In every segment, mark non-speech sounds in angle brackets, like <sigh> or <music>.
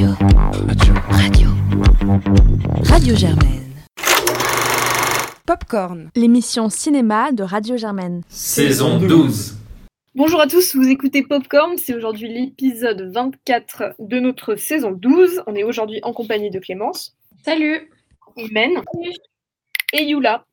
Radio. Radio. Radio. Radio Germaine. Popcorn, l'émission cinéma de Radio Germaine. Saison 12. Bonjour à tous, vous écoutez Popcorn, c'est aujourd'hui l'épisode 24 de notre saison 12. On est aujourd'hui en compagnie de Clémence. Salut. Imen. Et Yula.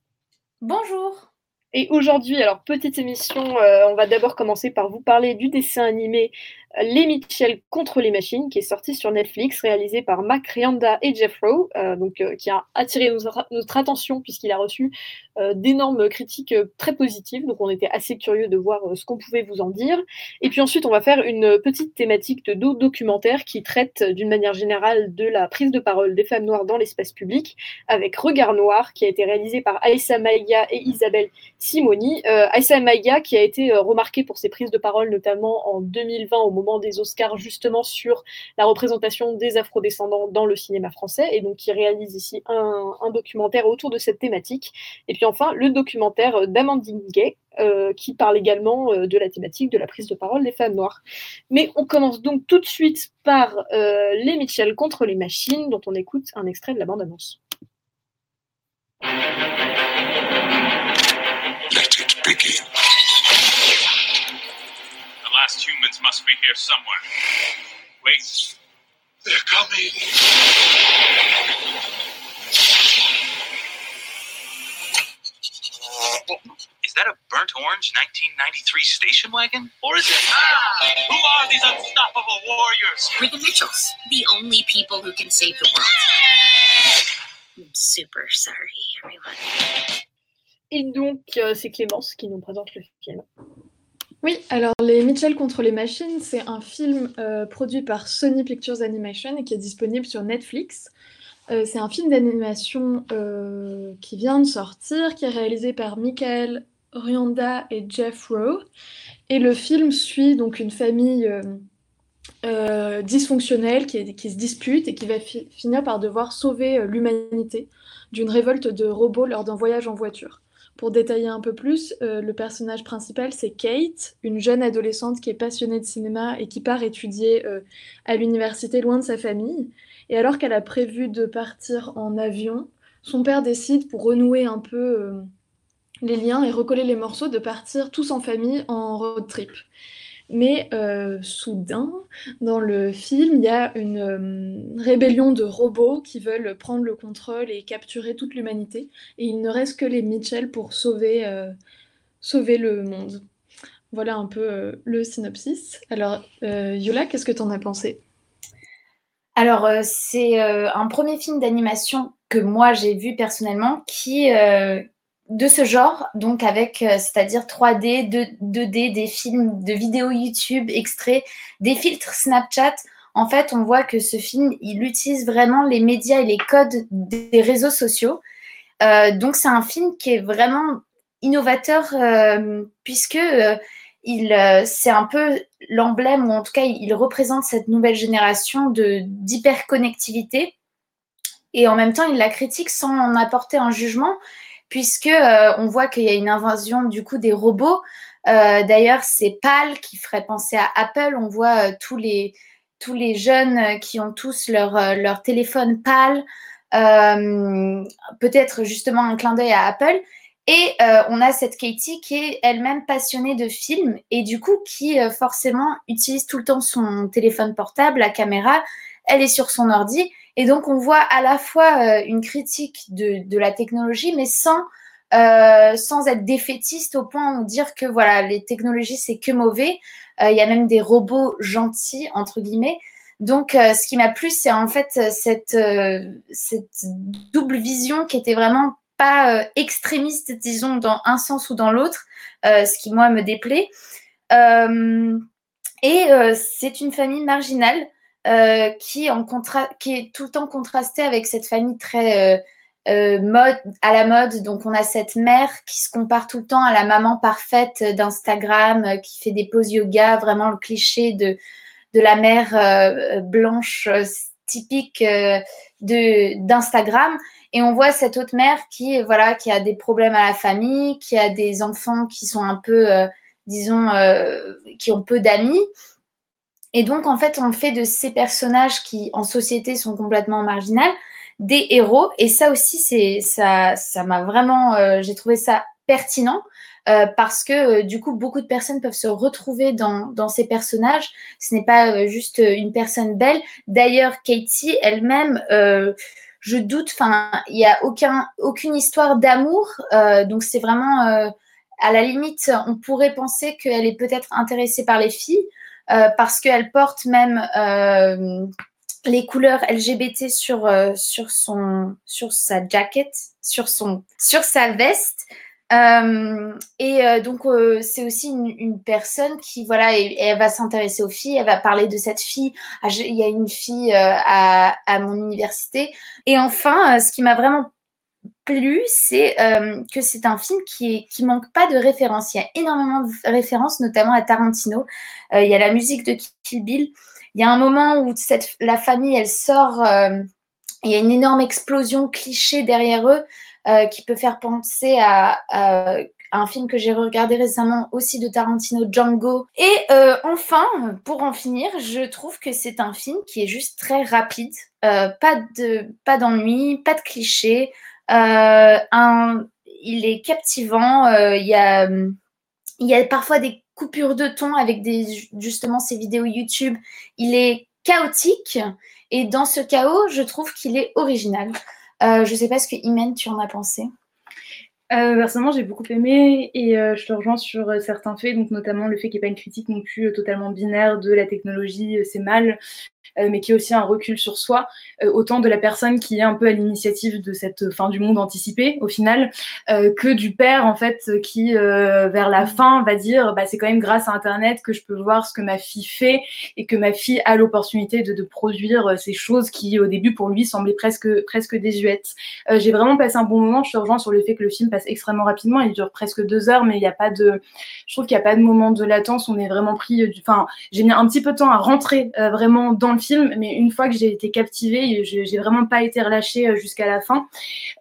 Bonjour. Et aujourd'hui, alors petite émission, euh, on va d'abord commencer par vous parler du dessin animé les Mitchell contre les machines, qui est sorti sur Netflix, réalisé par Mac Rianda et Jeff Rowe, euh, donc, euh, qui a attiré notre, attention puisqu'il a reçu euh, d'énormes critiques très positives. Donc on était assez curieux de voir ce qu'on pouvait vous en dire. Et puis ensuite, on va faire une petite thématique de documentaire qui traite d'une manière générale de la prise de parole des femmes noires dans l'espace public, avec Regard Noir, qui a été réalisé par Aïssa Maïga et Isabelle Simoni. Aïssa Maïga, qui a été remarquée pour ses prises de parole, notamment en 2020 au moment des Oscars justement sur la représentation des afrodescendants dans le cinéma français et donc qui réalise ici un, documentaire autour de cette thématique. Et puis enfin le documentaire d'Amandine Gay euh, qui parle également euh, de la thématique de la prise de parole des femmes noires. Mais on commence donc tout de suite par euh, les Mitchell contre les machines dont on écoute un extrait de la bande-annonce. Humans must be here somewhere. Wait. They're coming. Is that a burnt orange 1993 station wagon? Or is it. Ah! Who are these unstoppable warriors? We're the Mitchells, the only people who can save the world. I'm super sorry, everyone. Et donc, euh, c'est Clémence qui nous présente le film. Oui, alors Les Mitchell contre les machines, c'est un film euh, produit par Sony Pictures Animation et qui est disponible sur Netflix. Euh, c'est un film d'animation euh, qui vient de sortir, qui est réalisé par Michael Rianda et Jeff Rowe. Et le film suit donc une famille dysfonctionnelle qui, qui, se dispute et qui va finir par devoir sauver l'humanité d'une révolte de robots lors d'un voyage en voiture. Pour détailler un peu plus, euh, le personnage principal, c'est Kate, une jeune adolescente qui est passionnée de cinéma et qui part étudier euh, à l'université loin de sa famille. Et alors qu'elle a prévu de partir en avion, son père décide, pour renouer un peu euh, les liens et recoller les morceaux, de partir tous en famille en road trip. Mais euh, soudain, dans le film, il y a une euh, rébellion de robots qui veulent prendre le contrôle et capturer toute l'humanité. Et il ne reste que les Mitchell pour sauver, euh, sauver le monde. Voilà un peu le synopsis. Alors, Yola, qu'est-ce que tu en as pensé? Alors, c'est un premier film d'animation que moi j'ai vu personnellement qui, de ce genre, donc avec, euh, c'est-à-dire 3D, 2, d des films, de vidéos YouTube, extraits, des filtres Snapchat. En fait, on voit que ce film, il utilise vraiment les médias et les codes des réseaux sociaux. Euh, donc, c'est un film qui est vraiment innovateur euh, puisque il, c'est un peu l'emblème, ou en tout cas, il représente cette nouvelle génération de, d'hyperconnectivité. Et en même temps, il la critique sans en apporter un jugement puisque euh, on voit qu'il y a une invasion du coup des robots. Euh, d'ailleurs, c'est PAL qui ferait penser à Apple. On voit euh, tous les tous les jeunes qui ont tous leur, leur téléphone PAL. Peut-être justement un clin d'œil à Apple. Et on a cette Katie qui est elle-même passionnée de films et du coup qui forcément utilise tout le temps son téléphone portable, la caméra. Elle est sur son ordi et donc, on voit à la fois euh, une critique de, la technologie, mais sans, euh, être défaitiste au point où dire que voilà, les technologies, c'est que mauvais. Euh, il y a même des robots gentils, entre guillemets. Donc, ce qui m'a plu, c'est en fait cette, cette double vision qui était vraiment pas extrémiste, disons, dans un sens ou dans l'autre, ce qui, moi, me déplaît. et c'est une famille marginale euh, qui, est tout le temps contrasté avec cette famille très euh, euh, mode, à la mode. Donc, on a cette mère qui se compare tout le temps à la maman parfaite d'Instagram, qui fait des poses yoga, vraiment le cliché de, de la mère blanche typique d'Instagram. Et on voit cette autre mère qui, voilà, qui a des problèmes à la famille, qui a des enfants qui sont un peu, disons, qui ont peu d'amis Et donc, en fait, on fait de ces personnages qui, en société, sont complètement marginales, des héros. Et ça aussi, c'est ça, ça m'a vraiment, euh, j'ai trouvé ça pertinent. Euh, parce que du coup, beaucoup de personnes peuvent se retrouver dans, dans ces personnages. Ce n'est pas juste une personne belle. D'ailleurs, Katie elle-même, je doute, enfin, il n'y a aucun, aucune histoire d'amour. donc, c'est vraiment, à la limite, on pourrait penser qu'elle est peut-être intéressée par les filles. Euh, parce qu'elle porte même euh, les couleurs LGBT sur, euh, sur, son, sur sa jacket, sur, son, sur sa veste. et donc, c'est aussi une, personne qui, voilà, elle va s'intéresser aux filles, elle va parler de cette fille. Ah, il y a une fille à, à, mon université. Et enfin, ce qui m'a vraiment plu, c'est euh, que c'est un film qui, est, manque pas de références. Il y a énormément de références, notamment à Tarantino. Euh, il y a la musique de Kill Bill. Il y a un moment où la famille, elle sort. Euh, il y a une énorme explosion cliché derrière eux qui peut faire penser à, un film que j'ai regardé récemment aussi de Tarantino, Django. Et enfin, pour en finir, je trouve que c'est un film qui est juste très rapide. pas pas d'ennui, pas de clichés. Euh, il est captivant. Euh, il, y a, parfois des coupures de ton avec justement ces vidéos YouTube. Il est chaotique et dans ce chaos, je trouve qu'il est original. Euh, je ne sais pas ce que Imen, tu en as pensé. Euh, personnellement, j'ai beaucoup aimé et je te rejoins sur certains faits, donc notamment le fait qu'il n'y ait pas une critique non plus totalement binaire de la technologie, c'est mal, mais qui est aussi un recul sur soi, euh, autant de la personne qui est un peu à l'initiative de cette fin du monde anticipée au final, euh, que du père en fait qui vers la fin va dire bah, c'est quand même grâce à Internet que je peux voir ce que ma fille fait et que ma fille a l'opportunité de, produire ces choses qui au début pour lui semblaient presque presque désuètes. J'ai vraiment passé un bon moment. Je te rejoins sur le fait que le film passe extrêmement rapidement. Il dure presque deux heures, mais il n'y a pas de, je trouve qu'il n'y a pas de moment de latence. On est vraiment pris. Enfin, j'ai mis un petit peu de temps à rentrer vraiment dans le film, mais une fois que j'ai été captivée, j'ai vraiment pas été relâchée euh, jusqu'à la fin.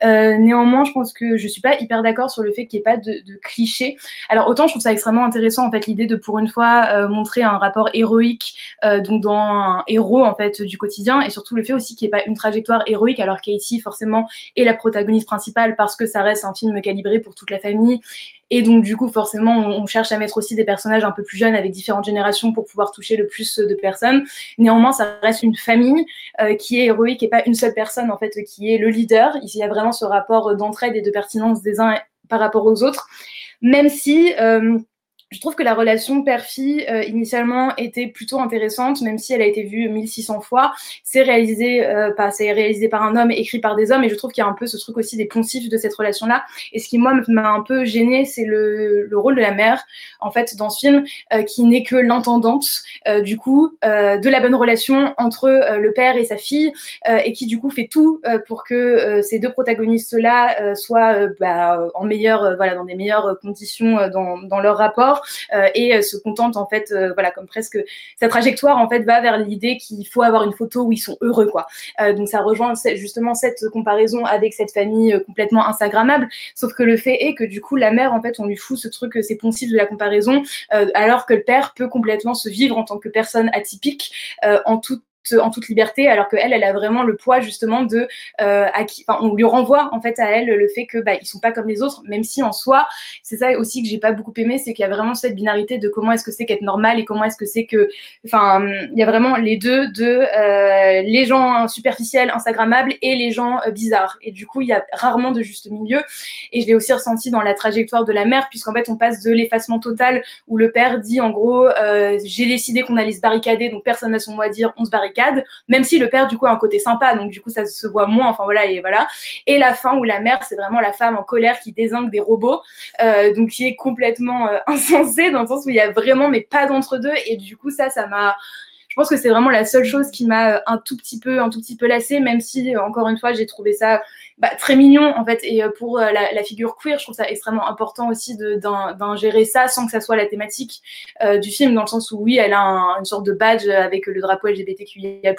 Euh, néanmoins, je pense que je suis pas hyper d'accord sur le fait qu'il n'y ait pas de, de clichés. Alors autant je trouve ça extrêmement intéressant en fait l'idée de pour une fois euh, montrer un rapport héroïque donc dans un héros en fait du quotidien et surtout le fait aussi qu'il n'y ait pas une trajectoire héroïque alors Katie forcément est la protagoniste principale parce que ça reste un film calibré pour toute la famille et donc, du coup, forcément, on, cherche à mettre aussi des personnages un peu plus jeunes avec différentes générations pour pouvoir toucher le plus de personnes. Néanmoins, ça reste une famille euh, qui est héroïque et pas une seule personne, en fait, qui est le leader. Il y a vraiment ce rapport d'entraide et de pertinence des uns par rapport aux autres. Même si... Euh, je trouve que la relation père-fille euh, initialement était plutôt intéressante, même si elle a été vue 1600 fois. C'est réalisé, euh, c'est réalisé par un homme, écrit par des hommes, et je trouve qu'il y a un peu ce truc aussi des poncifs de cette relation-là. Et ce qui moi m'a un peu gêné, c'est le, le, rôle de la mère, en fait, dans ce film, euh, qui n'est que l'intendante, du coup, de la bonne relation entre le père et sa fille, et qui du coup fait tout pour que ces deux protagonistes-là soient bah, en meilleur, voilà, dans des meilleures conditions dans, dans leur rapport. Euh, et euh, se contente en fait, euh, voilà, comme presque sa trajectoire en fait va vers l'idée qu'il faut avoir une photo où ils sont heureux quoi. donc ça rejoint justement cette comparaison avec cette famille complètement instagrammable. Sauf que le fait est que du coup la mère en fait on lui fout ce truc, c'est poncif de la comparaison, alors que le père peut complètement se vivre en tant que personne atypique en toute en toute liberté, alors qu'elle, elle a vraiment le poids justement de, euh, à qui, on lui renvoie en fait à elle le fait que bah, ils sont pas comme les autres, même si en soi, c'est ça aussi que j'ai pas beaucoup aimé, c'est qu'il y a vraiment cette binarité de comment est-ce que c'est qu'être normal et comment est-ce que c'est que, enfin, il y a vraiment les deux de euh, les gens superficiels, instagrammables et les gens euh, bizarres. Et du coup, il y a rarement de juste milieu. Et je l'ai aussi ressenti dans la trajectoire de la mère, puisqu'en fait, on passe de l'effacement total où le père dit en gros, euh, j'ai décidé qu'on allait se barricader, donc personne n'a son mot à dire, on se barricade même si le père du coup a un côté sympa, donc du coup ça se voit moins, enfin voilà et voilà. Et la fin où la mère c'est vraiment la femme en colère qui désingue des robots, euh, donc qui est complètement euh, <laughs> insensée dans le sens où il y a vraiment mais pas d'entre deux et du coup ça ça m'a pense que c'est vraiment la seule chose qui m'a euh, un tout petit peu un tout petit peu lassée même si encore une fois j'ai trouvé ça bah, très mignon en fait. Et euh, pour euh, la, figure queer, je trouve ça extrêmement important aussi d'ingérer ça sans que ça soit la thématique euh, du film, dans le sens où oui, elle a un, une sorte de badge avec le drapeau LGBTQIA+,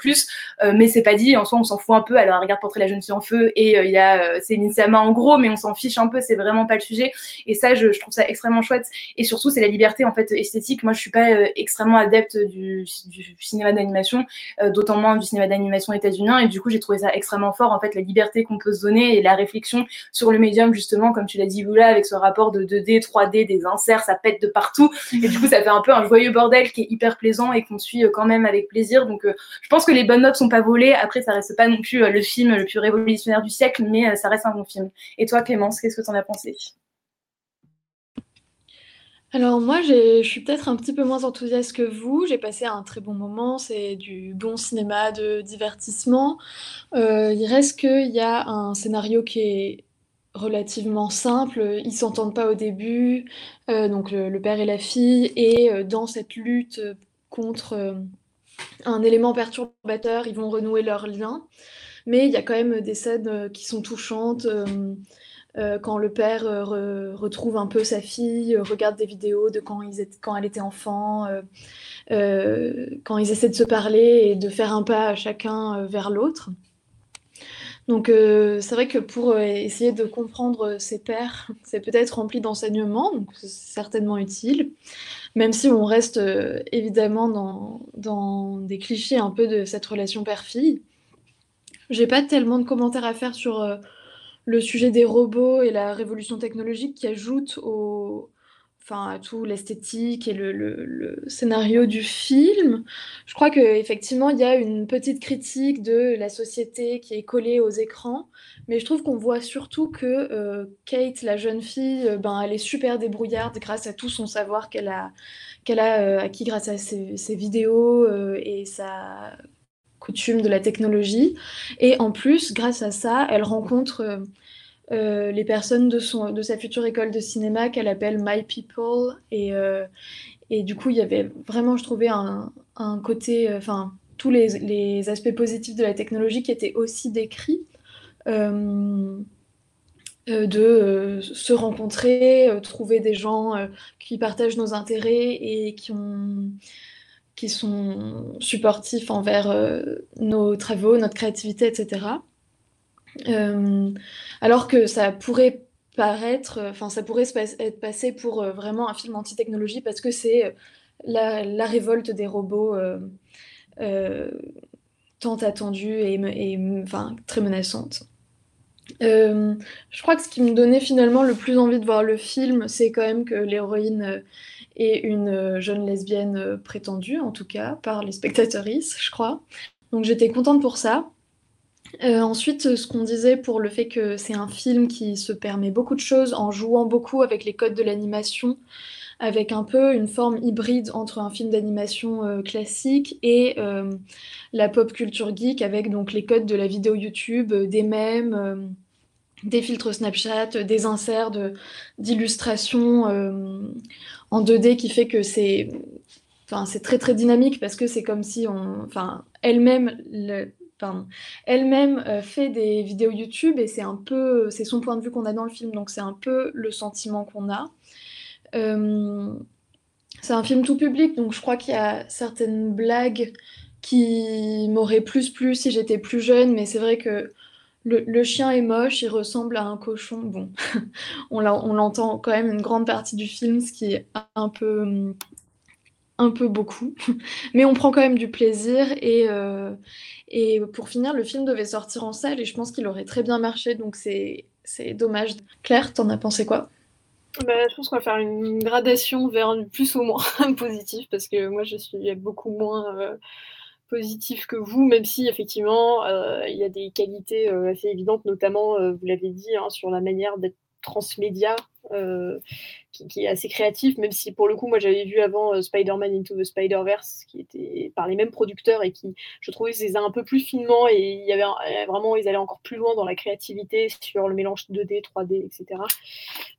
euh, mais c'est pas dit. En soi, on s'en fout un peu. Alors, regarde Portrait la jeune fille en feu et il y a c'est Sama en gros, mais on s'en fiche un peu. C'est vraiment pas le sujet. Et ça, je, je trouve ça extrêmement chouette. Et surtout, c'est la liberté en fait esthétique. Moi, je suis pas extrêmement adepte du, du cinéma d'animation, d'autant moins du cinéma d'animation états-unien. Et du coup, j'ai trouvé ça extrêmement fort, en fait, la liberté qu'on peut se donner et la réflexion sur le médium, justement, comme tu l'as dit, Lula, avec ce rapport de 2D, 3D, des inserts, ça pète de partout. Et du coup, ça fait un peu un joyeux bordel qui est hyper plaisant et qu'on suit quand même avec plaisir. Donc, je pense que les bonnes notes sont pas volées. Après, ça reste pas non plus le film le plus révolutionnaire du siècle, mais ça reste un bon film. Et toi, Clémence, qu'est-ce que tu en as pensé? Alors moi, je suis peut-être un petit peu moins enthousiaste que vous. J'ai passé un très bon moment, c'est du bon cinéma de divertissement. Euh, il reste qu'il y a un scénario qui est relativement simple. Ils s'entendent pas au début, euh, donc le, père et la fille, et euh, dans cette lutte contre un élément perturbateur, ils vont renouer leur lien. Mais il y a quand même des scènes qui sont touchantes. Quand le père euh, retrouve un peu sa fille, euh, regarde des vidéos de quand, ils quand elle était enfant, quand ils essaient de se parler et de faire un pas chacun vers l'autre. Donc c'est vrai que pour essayer de comprendre ses pères, <laughs> c'est peut-être rempli d'enseignements, donc c'est certainement utile, même si on reste évidemment dans, dans, des clichés un peu de cette relation père-fille. J'ai pas tellement de commentaires à faire sur le sujet des robots et la révolution technologique qui ajoute au, enfin, à tout l'esthétique et le, scénario du film. Je crois qu'effectivement, il y a une petite critique de la société qui est collée aux écrans, mais je trouve qu'on voit surtout que euh, Kate, la jeune fille, euh, ben, elle est super débrouillarde grâce à tout son savoir qu'elle a, qu'elle a euh, acquis grâce à ses, ses vidéos et sa coutume de la technologie. Et en plus, grâce à ça, elle rencontre euh, euh, les personnes de, son, de sa future école de cinéma qu'elle appelle My People. Et, euh, et du coup, il y avait vraiment, je trouvais, un, un côté, enfin, tous les, les, aspects positifs de la technologie qui étaient aussi décrits. de se rencontrer, trouver des gens qui partagent nos intérêts et qui ont qui sont supportifs envers euh, nos travaux, notre créativité, etc. Euh, alors que ça pourrait paraître, enfin ça pourrait être passé pour euh, vraiment un film anti-technologie parce que c'est la, révolte des robots tant attendue et, enfin, très menaçante. je crois que ce qui me donnait finalement le plus envie de voir le film, c'est quand même que l'héroïne et une euh, jeune lesbienne euh, prétendue, en tout cas, par les spectatrices, je crois. Donc j'étais contente pour ça. Euh, ensuite, ce qu'on disait pour le fait que c'est un film qui se permet beaucoup de choses en jouant beaucoup avec les codes de l'animation, avec un peu une forme hybride entre un film d'animation classique et la pop culture geek, avec donc les codes de la vidéo YouTube, des mèmes, des filtres Snapchat, des inserts d'illustrations en 2D qui fait que c'est enfin, c'est très très dynamique parce que c'est comme si on enfin elle-même elle-même euh, fait des vidéos YouTube et c'est un peu c'est son point de vue qu'on a dans le film. Donc c'est un peu le sentiment qu'on a. Euh, c'est un film tout public donc je crois qu'il y a certaines blagues qui m'auraient plus plu si j'étais plus jeune mais c'est vrai que le, chien est moche, il ressemble à un cochon. Bon, <laughs> on l'entend quand même une grande partie du film, ce qui est un peu, un peu beaucoup. <laughs> Mais on prend quand même du plaisir. Et, euh, et pour finir, le film devait sortir en salle et je pense qu'il aurait très bien marché. Donc c'est dommage. Claire, t'en as pensé quoi? Bah, je pense qu'on va faire une gradation vers plus ou moins <laughs> positif parce que moi je suis beaucoup moins euh, positif que vous, même si effectivement euh, il y a des qualités euh, assez évidentes, notamment, euh, vous l'avez dit, hein, sur la manière d'être transmédia qui, est assez créatif, même si pour le coup, moi j'avais vu avant Spider-Man Into the Spider-Verse, qui était par les mêmes producteurs et qui, je trouvais, faisait un peu plus finement et il y avait vraiment, ils allaient encore plus loin dans la créativité sur le mélange 2D, 3D, etc.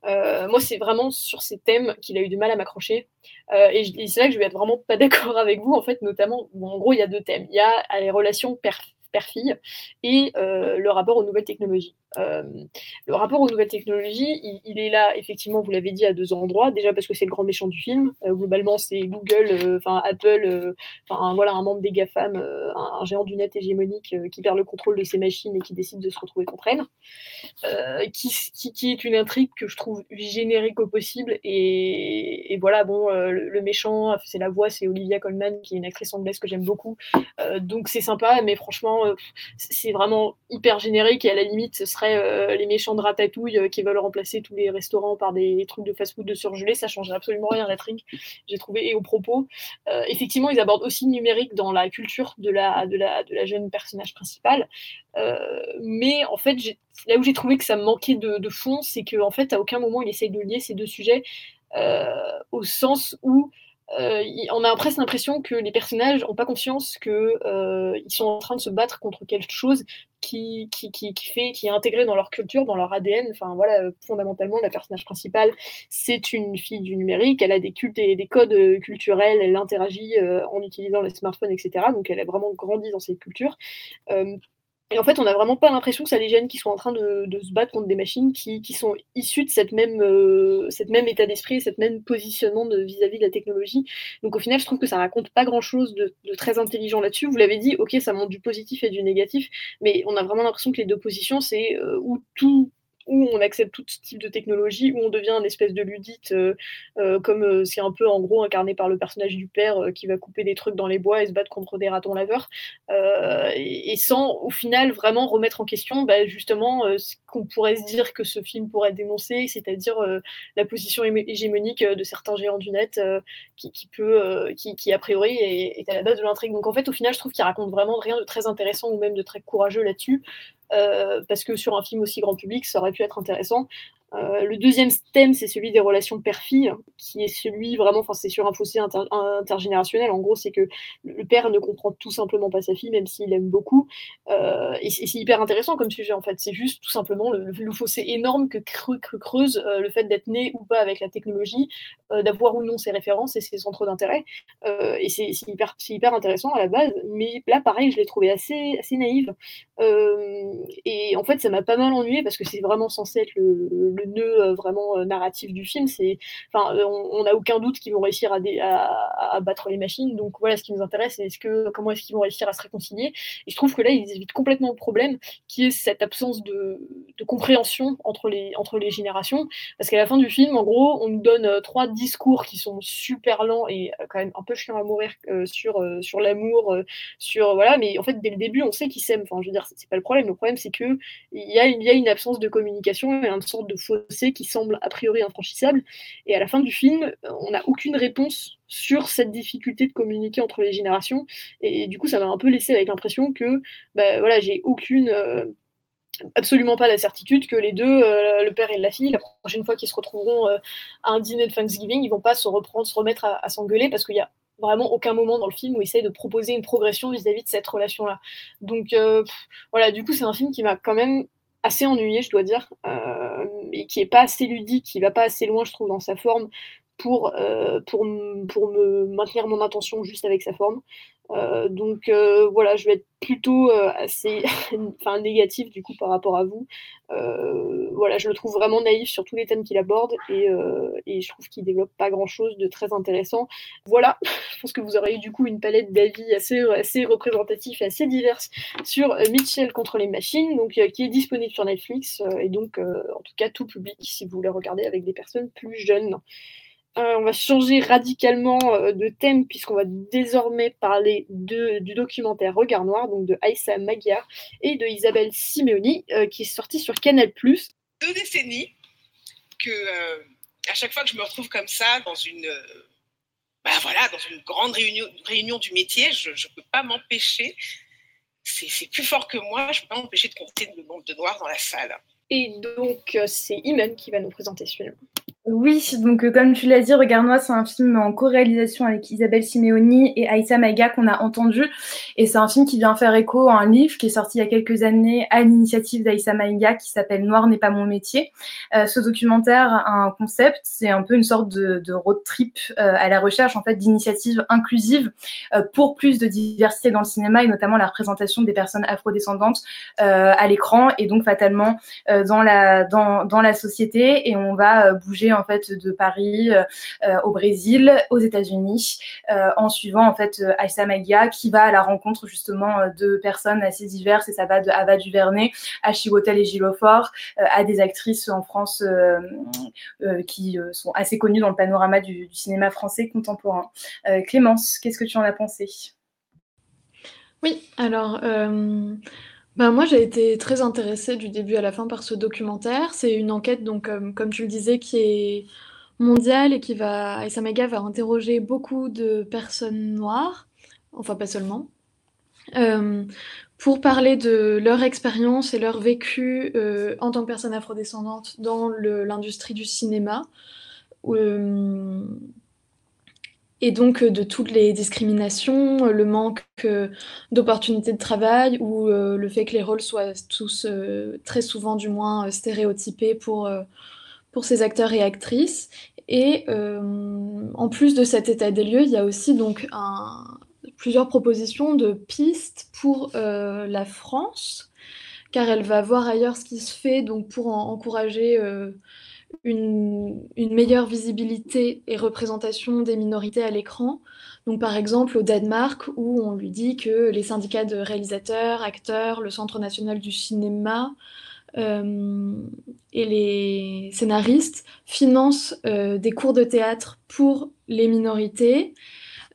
moi, c'est vraiment sur ces thèmes qu'il a eu du mal à m'accrocher. et, c'est là que je vais être vraiment pas d'accord <laughs> avec vous, en fait, notamment, en gros, il y a deux thèmes. Il y a les relations père-fille et le rapport aux nouvelles technologies. Le rapport aux nouvelles technologies, il, est là, effectivement, vous l'avez dit, à deux endroits. Déjà parce que c'est le grand méchant du film. globalement, c'est Google, enfin Apple, enfin voilà, un membre des GAFAM, un, géant du net hégémonique qui perd le contrôle de ses machines et qui décide de se retrouver contre elle. Qui, qui, est une intrigue que je trouve générique au possible. Et, et voilà, bon, le, méchant, c'est la voix, c'est Olivia Colman, qui est une actrice anglaise que j'aime beaucoup. donc c'est sympa, mais franchement, c'est vraiment hyper générique et à la limite, ce serait euh, les méchants de ratatouille euh, qui veulent remplacer tous les restaurants par des trucs de fast-food de surgelé. Ça changerait absolument rien à la trick, j'ai trouvé. Et au propos, euh, effectivement, ils abordent aussi le numérique dans la culture de la, de la, de la jeune personnage principale. mais en fait, là où j'ai trouvé que ça manquait de, de fond, c'est qu'en en fait, à aucun moment, il essaye de lier ces deux sujets au sens où euh, on a presque l'impression que les personnages n'ont pas conscience qu'ils euh, sont en train de se battre contre quelque chose qui, est intégré dans leur culture, dans leur ADN. Enfin voilà, fondamentalement, la personnage principale, c'est une fille du numérique. Elle a des cultes des codes culturels. Elle interagit euh, en utilisant les smartphones, etc. Donc elle a vraiment grandi dans cette culture. Et en fait, on n'a vraiment pas l'impression que ça les gêne qui sont en train de, se battre contre des machines qui, sont issues de cette même, euh, cette même état d'esprit, cette même positionnement vis-à-vis de, la technologie. Donc au final, je trouve que ça raconte pas grand-chose de, très intelligent là-dessus. Vous l'avez dit, ok, ça montre du positif et du négatif, mais on a vraiment l'impression que les deux positions, c'est euh, où tout où on accepte tout type de technologie, où on devient une espèce de ludite, euh, euh, comme euh, c'est un peu en gros incarné par le personnage du père qui va couper des trucs dans les bois et se battre contre des ratons laveurs, et, sans au final vraiment remettre en question bah, justement ce qu'on pourrait se dire que ce film pourrait dénoncer, c'est-à-dire la position hégémonique de certains géants du net qui, a priori est, est à la base de l'intrigue. Donc en fait, au final, je trouve qu'il raconte vraiment rien de très intéressant ou même de très courageux là-dessus. Euh, parce que sur un film aussi grand public, ça aurait pu être intéressant. Euh, le deuxième thème, c'est celui des relations père-fille, qui est celui vraiment, enfin, c'est sur un fossé intergénérationnel. En gros, c'est que le père ne comprend tout simplement pas sa fille, même s'il aime beaucoup. Euh, et c'est hyper intéressant comme sujet, en fait. C'est juste tout simplement le, fossé énorme que creuse euh, le fait d'être né ou pas avec la technologie, d'avoir ou non ses références et ses centres d'intérêt. et c'est hyper, intéressant à la base. Mais là, pareil, je l'ai trouvé assez, assez naïve. et en fait, ça m'a pas mal ennuyé parce que c'est vraiment censé être le nœud euh, vraiment euh, narratif du film. C'est, enfin, euh, on n'a aucun doute qu'ils vont réussir à, à, battre les machines. Donc voilà, ce qui nous intéresse, c'est est-ce que, comment est-ce qu'ils vont réussir à se réconcilier. Et je trouve que là, ils évitent complètement le problème, qui est cette absence de, compréhension entre les, entre les générations. Parce qu'à la fin du film, en gros, on nous donne trois discours qui sont super lents et quand même un peu chiant à mourir sur, sur l'amour, sur voilà. Mais en fait, dès le début, on sait qu'ils s'aiment. Enfin, je veux dire, c'est pas le problème. Le problème, c'est que il y y a une absence de communication et une sorte de qui semble a priori infranchissable. Et à la fin du film, on n'a aucune réponse sur cette difficulté de communiquer entre les générations. Et, du coup, ça m'a un peu laissé avec l'impression que, bah, voilà, j'ai aucune. Euh, absolument pas la certitude que les deux, euh, le père et la fille, la prochaine fois qu'ils se retrouveront euh, à un dîner de Thanksgiving, ils vont pas se reprendre, se remettre à, s'engueuler parce qu'il y a vraiment aucun moment dans le film où il essaye de proposer une progression vis-à-vis de cette relation-là. Donc voilà, du coup, c'est un film qui m'a quand même assez ennuyé, je dois dire, euh, et qui est pas assez ludique, qui va pas assez loin, je trouve, dans sa forme pour, euh, pour, pour me maintenir mon attention juste avec sa forme. Euh, donc euh, voilà, je vais être plutôt assez <laughs> négatif du coup par rapport à vous. voilà, je le trouve vraiment naïf sur tous les thèmes qu'il aborde et, et, je trouve qu'il développe pas grand chose de très intéressant. Voilà, <laughs> je pense que vous aurez eu du coup une palette d'avis assez, assez représentatif et assez diverse sur Mitchell contre les machines, donc qui est disponible sur Netflix et donc en tout cas tout public si vous voulez regarder avec des personnes plus jeunes. Euh, on va changer radicalement euh, de thème puisqu'on va désormais parler de, du documentaire Regard Noir, donc de Aïssa Magyar et de Isabelle Simeoni, euh, qui est sorti sur Canal+. Deux décennies que à chaque fois que je me retrouve comme ça dans une bah voilà, dans une grande réunion, réunion du métier, je ne peux pas m'empêcher, c'est plus fort que moi, je ne peux pas m'empêcher de compter le nombre de noirs dans la salle. Et donc, c'est Imen qui va nous présenter ce film. Oui, donc euh, comme tu l'as dit, Regarde-moi, c'est un film en co-réalisation avec Isabelle Simeoni et Aïssa Maïga qu'on a entendu. Et c'est un film qui vient faire écho à un livre qui est sorti il y a quelques années à l'initiative d'Aïssa Maïga qui s'appelle Noir n'est pas mon métier. Euh, ce documentaire a un concept, c'est un peu une sorte de, road trip euh, à la recherche en fait d'initiatives inclusives pour plus de diversité dans le cinéma et notamment la représentation des personnes afrodescendantes à l'écran et donc fatalement dans la dans, dans la société. Et on va bouger en fait de Paris euh, euh, au Brésil, aux États-Unis, euh, en suivant en fait Aïssa Magia qui va à la rencontre justement de personnes assez diverses et ça va de Ava Duvernay à Chivotel et Gilofort, à des actrices en France qui sont assez connues dans le panorama du, cinéma français contemporain. Clémence, qu'est-ce que tu en as pensé? Oui, alors euh, ben moi, j'ai été très intéressée du début à la fin par ce documentaire. C'est une enquête, donc, euh, comme tu le disais, qui est mondiale et qui va, Aïssa Mega va interroger beaucoup de personnes noires, enfin pas seulement, euh, pour parler de leur expérience et leur vécu euh, en tant que personnes afrodescendantes dans l'industrie du cinéma. Et donc euh, de toutes les discriminations, euh, le manque euh, d'opportunités de travail ou le fait que les rôles soient tous très souvent du moins stéréotypés pour, pour ces acteurs et actrices. Et en plus de cet état des lieux, il y a aussi donc plusieurs propositions de pistes pour la France, car elle va voir ailleurs ce qui se fait donc pour encourager une, meilleure visibilité et représentation des minorités à l'écran. Donc par exemple au Danemark où on lui dit que les syndicats de réalisateurs, acteurs, le Centre national du cinéma euh, et les scénaristes financent euh, des cours de théâtre pour les minorités,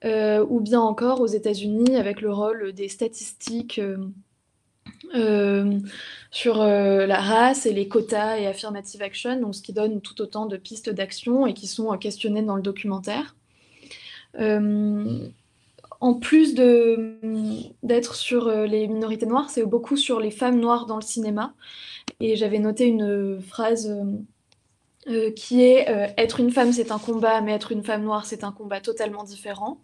euh, ou bien encore aux États-Unis avec le rôle des statistiques euh, sur euh, la race et les quotas et affirmative action, donc ce qui donne tout autant de pistes d'action et qui sont euh, questionnées dans le documentaire. en plus d'être sur les minorités noires, c'est beaucoup sur les femmes noires dans le cinéma. Et j'avais noté une phrase qui est Être une femme, c'est un combat, mais être une femme noire, c'est un combat totalement différent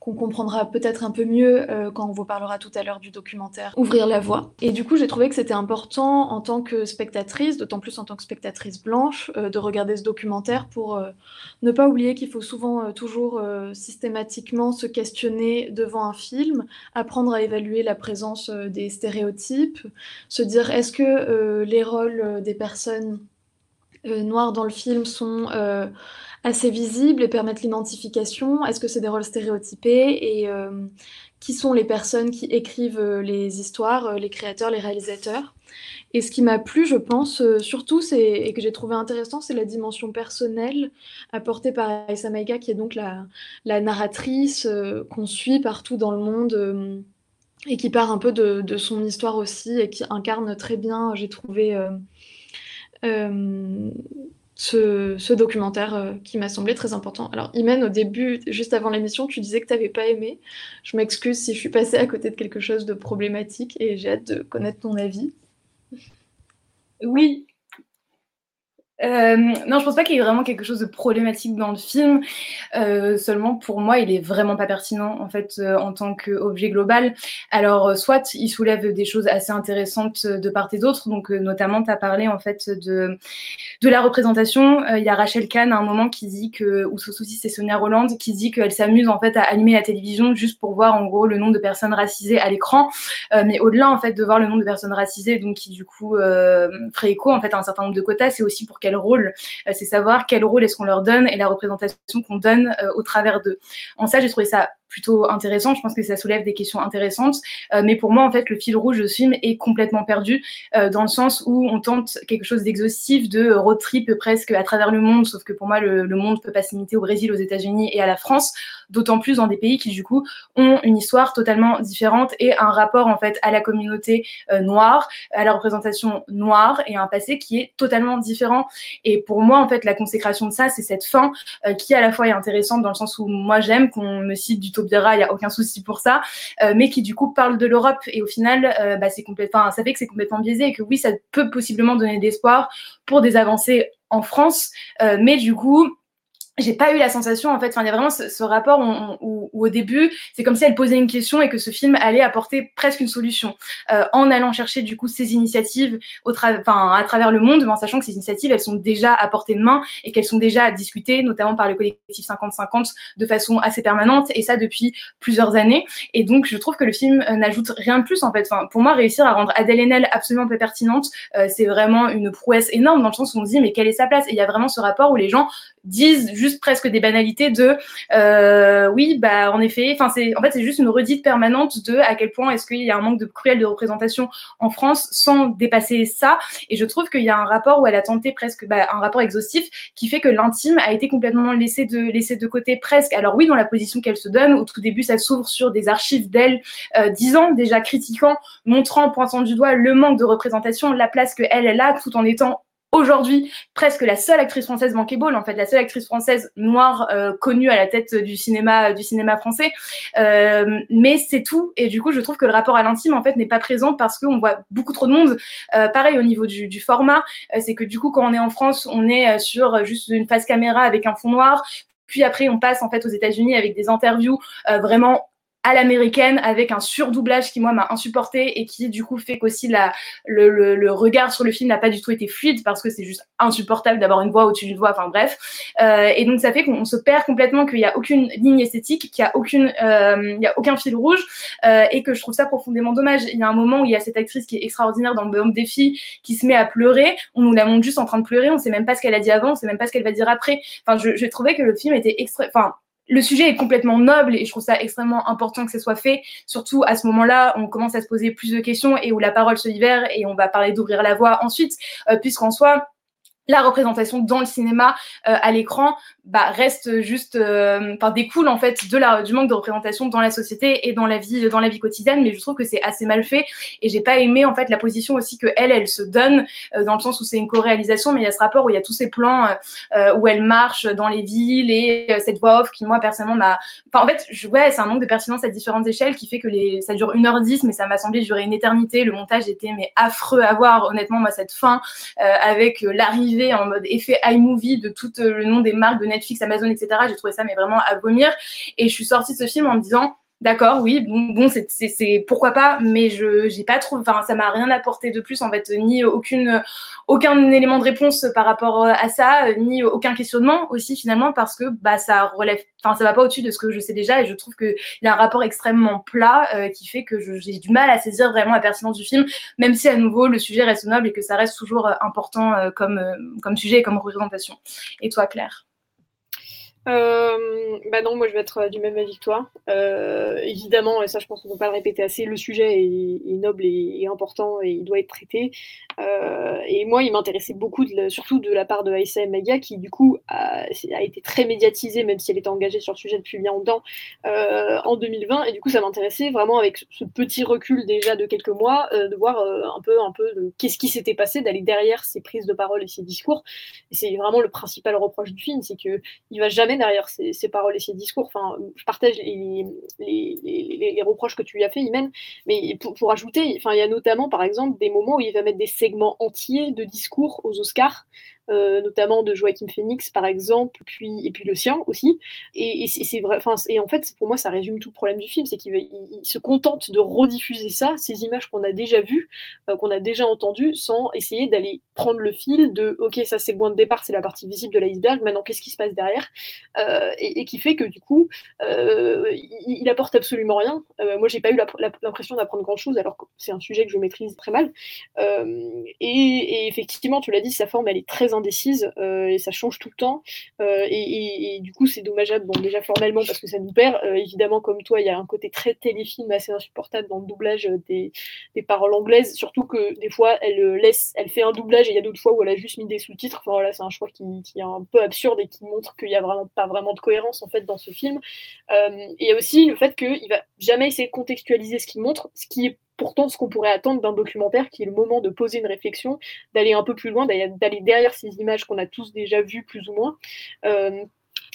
qu'on comprendra peut-être un peu mieux euh, quand on vous parlera tout à l'heure du documentaire Ouvrir la voie. Et du coup, j'ai trouvé que c'était important en tant que spectatrice, d'autant plus en tant que spectatrice blanche, euh, de regarder ce documentaire pour euh, ne pas oublier qu'il faut souvent toujours systématiquement se questionner devant un film, apprendre à évaluer la présence des stéréotypes, se dire est-ce que les rôles des personnes noires dans le film sont assez visibles et permettent l'identification. Est-ce que c'est des rôles stéréotypés Et euh, qui sont les personnes qui écrivent euh, les histoires, euh, les créateurs, les réalisateurs? Et ce qui m'a plu, je pense, surtout, et que j'ai trouvé intéressant, c'est la dimension personnelle apportée par Aïssa Maïga, qui est donc la, narratrice qu'on suit partout dans le monde et qui part un peu de, de, son histoire aussi et qui incarne très bien, j'ai trouvé, ce, documentaire euh, qui m'a semblé très important. Alors, Imen, au début, juste avant l'émission, tu disais que tu n'avais pas aimé. Je m'excuse si je suis passée à côté de quelque chose de problématique et j'ai hâte de connaître ton avis. Oui, euh, non, je pense pas qu'il y ait vraiment quelque chose de problématique dans le film. Euh, seulement, pour moi, il est vraiment pas pertinent en fait euh, en tant qu'objet global. Alors, soit il soulève des choses assez intéressantes de part et d'autre. Donc, notamment, tu as parlé en fait de de la représentation. Il y a Rachel Kahn à un moment qui dit que, ou souci c'est Sonia Roland qui dit qu'elle s'amuse en fait à allumer la télévision juste pour voir en gros le nombre de personnes racisées à l'écran. mais au-delà en fait de voir le nombre de personnes racisées, donc qui du coup ferait écho en fait à un certain nombre de quotas, c'est aussi pour rôle, euh, c'est savoir quel rôle est-ce qu'on leur donne et la représentation qu'on donne euh, au travers d'eux. En ça, j'ai trouvé ça plutôt intéressant. Je pense que ça soulève des questions intéressantes. Euh, mais pour moi, en fait, le fil rouge de ce film est complètement perdu euh, dans le sens où on tente quelque chose d'exhaustif, de road trip presque à travers le monde. Sauf que pour moi, le, le monde peut pas se au Brésil, aux États-Unis et à la France. D'autant plus dans des pays qui, du coup, ont une histoire totalement différente et un rapport, en fait, à la communauté euh, noire, à la représentation noire et un passé qui est totalement différent. Et pour moi, en fait, la consécration de ça, c'est cette fin euh, qui, à la fois, est intéressante dans le sens où moi, j'aime qu'on me cite du il n'y a aucun souci pour ça, euh, mais qui du coup parle de l'Europe. Et au final, euh, bah, c'est complètement, ça fait que c'est complètement biaisé et que oui, ça peut possiblement donner d'espoir pour des avancées en France, mais du coup, j'ai pas eu la sensation, en fait, enfin, il y a vraiment ce, rapport où, au début, c'est comme si elle posait une question et que ce film allait apporter presque une solution, euh, en allant chercher du coup ces initiatives au enfin, à travers le monde, en sachant que ces initiatives, elles sont déjà à portée de main et qu'elles sont déjà à discuter, notamment par le collectif 50-50, de façon assez permanente, et ça depuis plusieurs années. Et donc, je trouve que le film euh, n'ajoute rien de plus, en fait. Enfin, pour moi, réussir à rendre Adèle Haenel absolument pas pertinente, euh, c'est vraiment une prouesse énorme dans le sens où on se dit, mais quelle est sa place? Et il y a vraiment ce rapport où les gens disent juste presque des banalités de euh, oui bah en effet enfin c'est en fait c'est juste une redite permanente de à quel point est-ce qu'il y a un manque de cruel de représentation en France sans dépasser ça. Et je trouve qu'il y a un rapport où elle a tenté presque bah, un rapport exhaustif qui fait que l'intime a été complètement laissé de laissé de côté presque. Alors oui dans la position qu'elle se donne au tout début ça s'ouvre sur des archives d'elle euh, dix ans déjà critiquant montrant pointant du doigt le manque de représentation la place que elle elle a tout en étant aujourd'hui presque la seule actrice française bankable, en fait la seule actrice française noire euh, connue à la tête du cinéma du cinéma français. Euh, mais c'est tout. Et du coup, je trouve que le rapport à l'intime en fait n'est pas présent parce qu'on voit beaucoup trop de monde. Euh, pareil au niveau du, du format, c'est que du coup quand on est en France, on est sur juste une face caméra avec un fond noir. Puis après, on passe en fait aux États-Unis avec des interviews vraiment à l'américaine avec un surdoublage qui moi m'a insupporté et qui du coup fait qu'aussi la le, le, regard sur le film n'a pas du tout été fluide parce que c'est juste insupportable d'avoir une voix au-dessus d'une voix. Enfin bref. Euh, et donc ça fait qu'on se perd complètement qu'il y a aucune ligne esthétique qu'il y a aucune euh, il y a aucun fil rouge euh, et que je trouve ça profondément dommage. Il y a un moment où il y a cette actrice qui est extraordinaire dans le des filles qui se met à pleurer. On nous la montre juste en train de pleurer. On sait même pas ce qu'elle a dit avant. On sait même pas ce qu'elle va dire après. Enfin je, je trouvais que le film était extra enfin le sujet est complètement noble et je trouve ça extrêmement important que ce soit fait. Surtout à ce moment-là, on commence à se poser plus de questions et où la parole se libère et on va parler d'ouvrir la voie ensuite, euh, puisqu'en soi, la représentation dans le cinéma euh, à l'écran bah, reste juste euh, découle en fait de la du manque de représentation dans la société et dans la vie dans la vie quotidienne. Mais je trouve que c'est assez mal fait. Et j'ai pas aimé en fait la position aussi que elle elle se donne euh, dans le sens où c'est une co-réalisation mais il y a ce rapport où il y a tous ces plans où elle marche dans les villes et cette voix off qui moi personnellement m'a en fait ouais c'est un manque de pertinence à différentes échelles qui fait que les ça dure 1h10 mais ça m'a semblé durer une éternité. Le montage était mais affreux à voir. Honnêtement moi cette fin avec l'arrivée en mode effet iMovie de tout euh, le nom des marques de Netflix, Amazon, etc. J'ai trouvé ça mais vraiment à vomir. Et je suis sortie de ce film en me disant D'accord, oui, bon, bon c'est pourquoi pas, mais je j'ai pas trop, enfin ça m'a rien apporté de plus en fait, ni aucune aucun élément de réponse par rapport à ça, ni aucun questionnement aussi finalement parce que bah ça relève, enfin ça va pas au-dessus de ce que je sais déjà et je trouve qu'il y a un rapport extrêmement plat euh, qui fait que j'ai du mal à saisir vraiment la pertinence du film, même si à nouveau le sujet reste noble et que ça reste toujours euh, important euh, comme comme sujet et comme représentation. Et toi Claire? Euh, bah non, moi je vais être euh, du même avis que toi. Euh, évidemment, et ça je pense qu'on ne peut pas le répéter assez, le sujet est, noble et, important et il doit être traité. et moi, il m'intéressait beaucoup, surtout de la part de Aïssa Maga, qui du coup a, été très médiatisée, même si elle était engagée sur le sujet depuis bien longtemps, en 2020. Et du coup, ça m'intéressait vraiment avec ce petit recul déjà de quelques mois, de voir un peu, un peu qu'est-ce qui s'était passé, d'aller derrière ces prises de parole et ces discours. Et c'est vraiment le principal reproche du film, c'est qu'il va jamais derrière ses, paroles et ses discours. Enfin, je partage les, reproches que tu lui as fait, Imen, mais pour, ajouter, il y a notamment, par exemple, des moments où il va mettre des segments entiers de discours aux Oscars euh, notamment de Joachim Phoenix par exemple, puis, et puis le sien aussi. Et, c'est vrai, et en fait, pour moi, ça résume tout le problème du film, c'est qu'il se contente de rediffuser ça, ces images qu'on a déjà vues, euh, qu'on a déjà entendues, sans essayer d'aller prendre le fil de OK, ça c'est le point de départ, c'est la partie visible de l'iceberg, maintenant qu'est-ce qui se passe derrière? Euh, et, qui fait que du coup, il, apporte absolument rien. moi, j'ai pas eu l'impression d'apprendre grand chose, alors que c'est un sujet que je maîtrise très mal. Et, et, effectivement, tu l'as dit, sa forme, elle est très indécise euh, et ça change tout le temps. Euh, et, du coup, c'est dommageable, bon, déjà formellement parce que ça nous perd. Euh, évidemment, comme toi, il y a un côté très téléfilm assez insupportable dans le doublage des, des paroles anglaises, surtout que des fois, elle laisse, elle fait un doublage et il y a d'autres fois où elle a juste mis des sous-titres. Enfin voilà, c'est un choix qui, est un peu absurde et qui montre qu'il n'y a vraiment pas vraiment de cohérence en fait dans ce film. et y aussi le fait qu'il va jamais essayer de contextualiser ce qu'il montre, ce qui est pourtant ce qu'on pourrait attendre d'un documentaire qui est le moment de poser une réflexion, d'aller un peu plus loin, d'aller derrière ces images qu'on a tous déjà vues plus ou moins. Euh,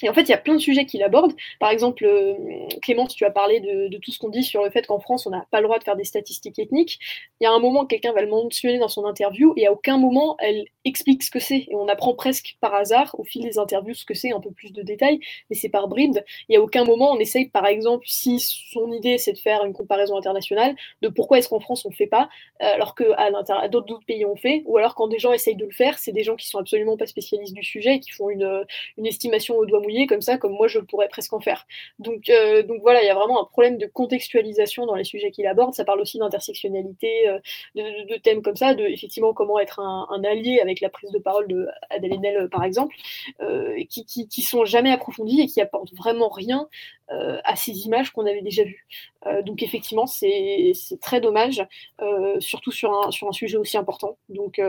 Et en fait, il y a plein de sujets qu'il aborde. Par exemple, euh, Clémence, tu as parlé de, tout ce qu'on dit sur le fait qu'en France, on n'a pas le droit de faire des statistiques ethniques. Il y a un moment, quelqu'un va le mentionner dans son interview, et à aucun moment, elle explique ce que c'est. Et on apprend presque par hasard, au fil des interviews, ce que c'est, un peu plus de détails, mais c'est par bribes. Y a aucun moment, on essaye, par exemple, si son idée, c'est de faire une comparaison internationale, de pourquoi est-ce qu'en France, on ne fait pas, euh, alors qu'à d'autres pays, on fait, ou alors quand des gens essayent de le faire, c'est des gens qui sont absolument pas spécialistes du sujet et qui font une, une estimation au doigt mouillé comme ça, comme moi je pourrais presque en faire. Donc, euh, donc voilà, il y a vraiment un problème de contextualisation dans les sujets qu'il aborde. Ça parle aussi d'intersectionnalité, euh, de, thèmes comme ça, de effectivement comment être un, allié avec la prise de parole de Adèle Haenel, par exemple, euh, qui, sont jamais approfondis et qui apportent vraiment rien euh, à ces images qu'on avait déjà vues. Euh, donc effectivement, c'est très dommage, euh, surtout sur un, sur un sujet aussi important. Donc,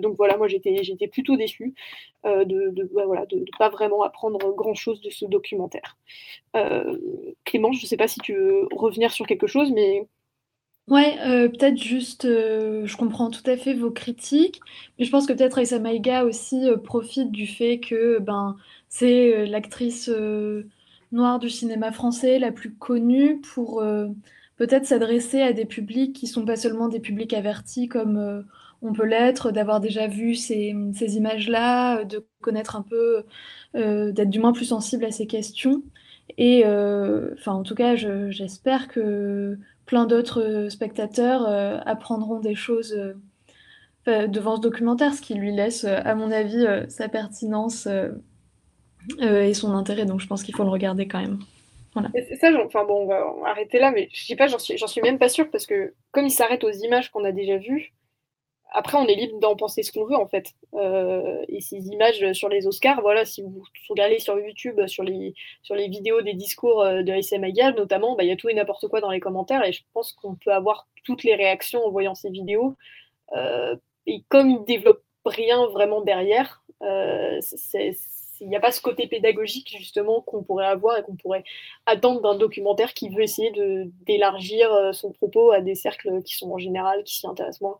donc voilà, moi j'étais plutôt déçue de ne bah, voilà, de, pas vraiment apprendre grand-chose de ce documentaire. Clément, je ne sais pas si tu veux revenir sur quelque chose, mais... Ouais, peut-être juste, je comprends tout à fait vos critiques, mais je pense que peut-être Aïssa Maïga aussi profite du fait que ben, c'est l'actrice noire du cinéma français, la plus connue, pour euh, peut-être s'adresser à des publics qui sont pas seulement des publics avertis comme euh, on peut l'être, d'avoir déjà vu ces, images-là, de connaître un peu, euh, d'être du moins plus sensible à ces questions. Et enfin, en tout cas, j'espère que plein d'autres spectateurs apprendront des choses devant ce documentaire, ce qui lui laisse, à mon avis, sa pertinence euh, et son intérêt. Donc je pense qu'il faut le regarder quand même. Voilà. C'est ça, enfin bon, on va arrêter là, mais je sais pas, j'en suis, suis même pas sûre parce que comme il s'arrête aux images qu'on a déjà vues, après on est libre d'en penser ce qu'on veut en fait. Euh, et ces images sur les Oscars, voilà, si vous regardez sur YouTube, sur les, sur les vidéos des discours euh, de SM Agal notamment, bah, il y a tout et n'importe quoi dans les commentaires et je pense qu'on peut avoir toutes les réactions en voyant ces vidéos. et comme il développe rien vraiment derrière, c'est il n'y a pas ce côté pédagogique justement qu'on pourrait avoir et qu'on pourrait attendre d'un documentaire qui veut essayer d'élargir euh, son propos à des cercles qui sont en général, qui s'y intéressent moins.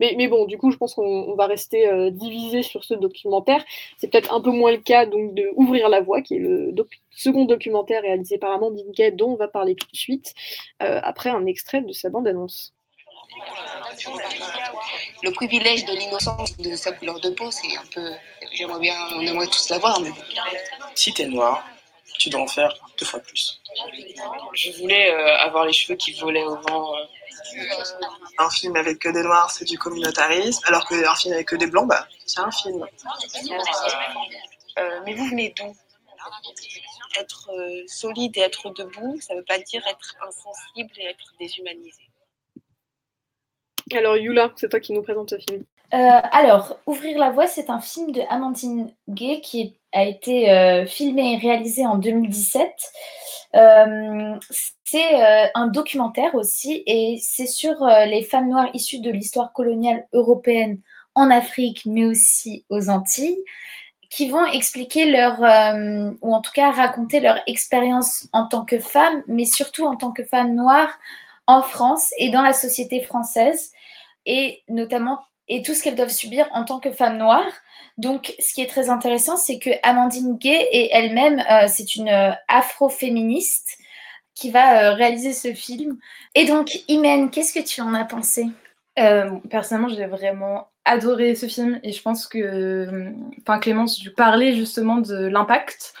Mais, bon, du coup, je pense qu'on va rester euh, divisé sur ce documentaire. C'est peut-être un peu moins le cas donc de Ouvrir la voie, qui est le second documentaire réalisé par Amandine Gay, dont on va parler tout de suite, euh, après un extrait de sa bande-annonce. Le privilège de l'innocence de sa couleur de peau, c'est un peu. J'aimerais bien, on aimerait tous l'avoir, mais. Si t'es noir, tu dois en faire deux fois plus. Je voulais euh, avoir les cheveux qui volaient au vent. Euh. Un film avec que des noirs, c'est du communautarisme, alors qu'un film avec que des blancs, bah, c'est un film. Euh, mais vous venez d'où? Être solide et être debout, ça ne veut pas dire être insensible et être déshumanisé. Alors Yula, c'est toi qui nous présente ce film. Euh, alors, Ouvrir la voie, c'est un film de Amandine Gay qui a été euh, filmé et réalisé en 2017. Euh, c'est un documentaire aussi et c'est sur les femmes noires issues de l'histoire coloniale européenne en Afrique, mais aussi aux Antilles, qui vont expliquer leur, ou en tout cas raconter leur expérience en tant que femmes, mais surtout en tant que femmes noires en France et dans la société française, et notamment et tout ce qu'elles doivent subir en tant que femmes noires. Donc, ce qui est très intéressant, c'est que Amandine Gay est elle-même, euh, c'est une euh, afroféministe qui va euh, réaliser ce film. Et donc, Imen, qu'est-ce que tu en as pensé? Personnellement, j'ai vraiment adoré ce film et je pense que, enfin, Clémence, tu parlais justement de l'impact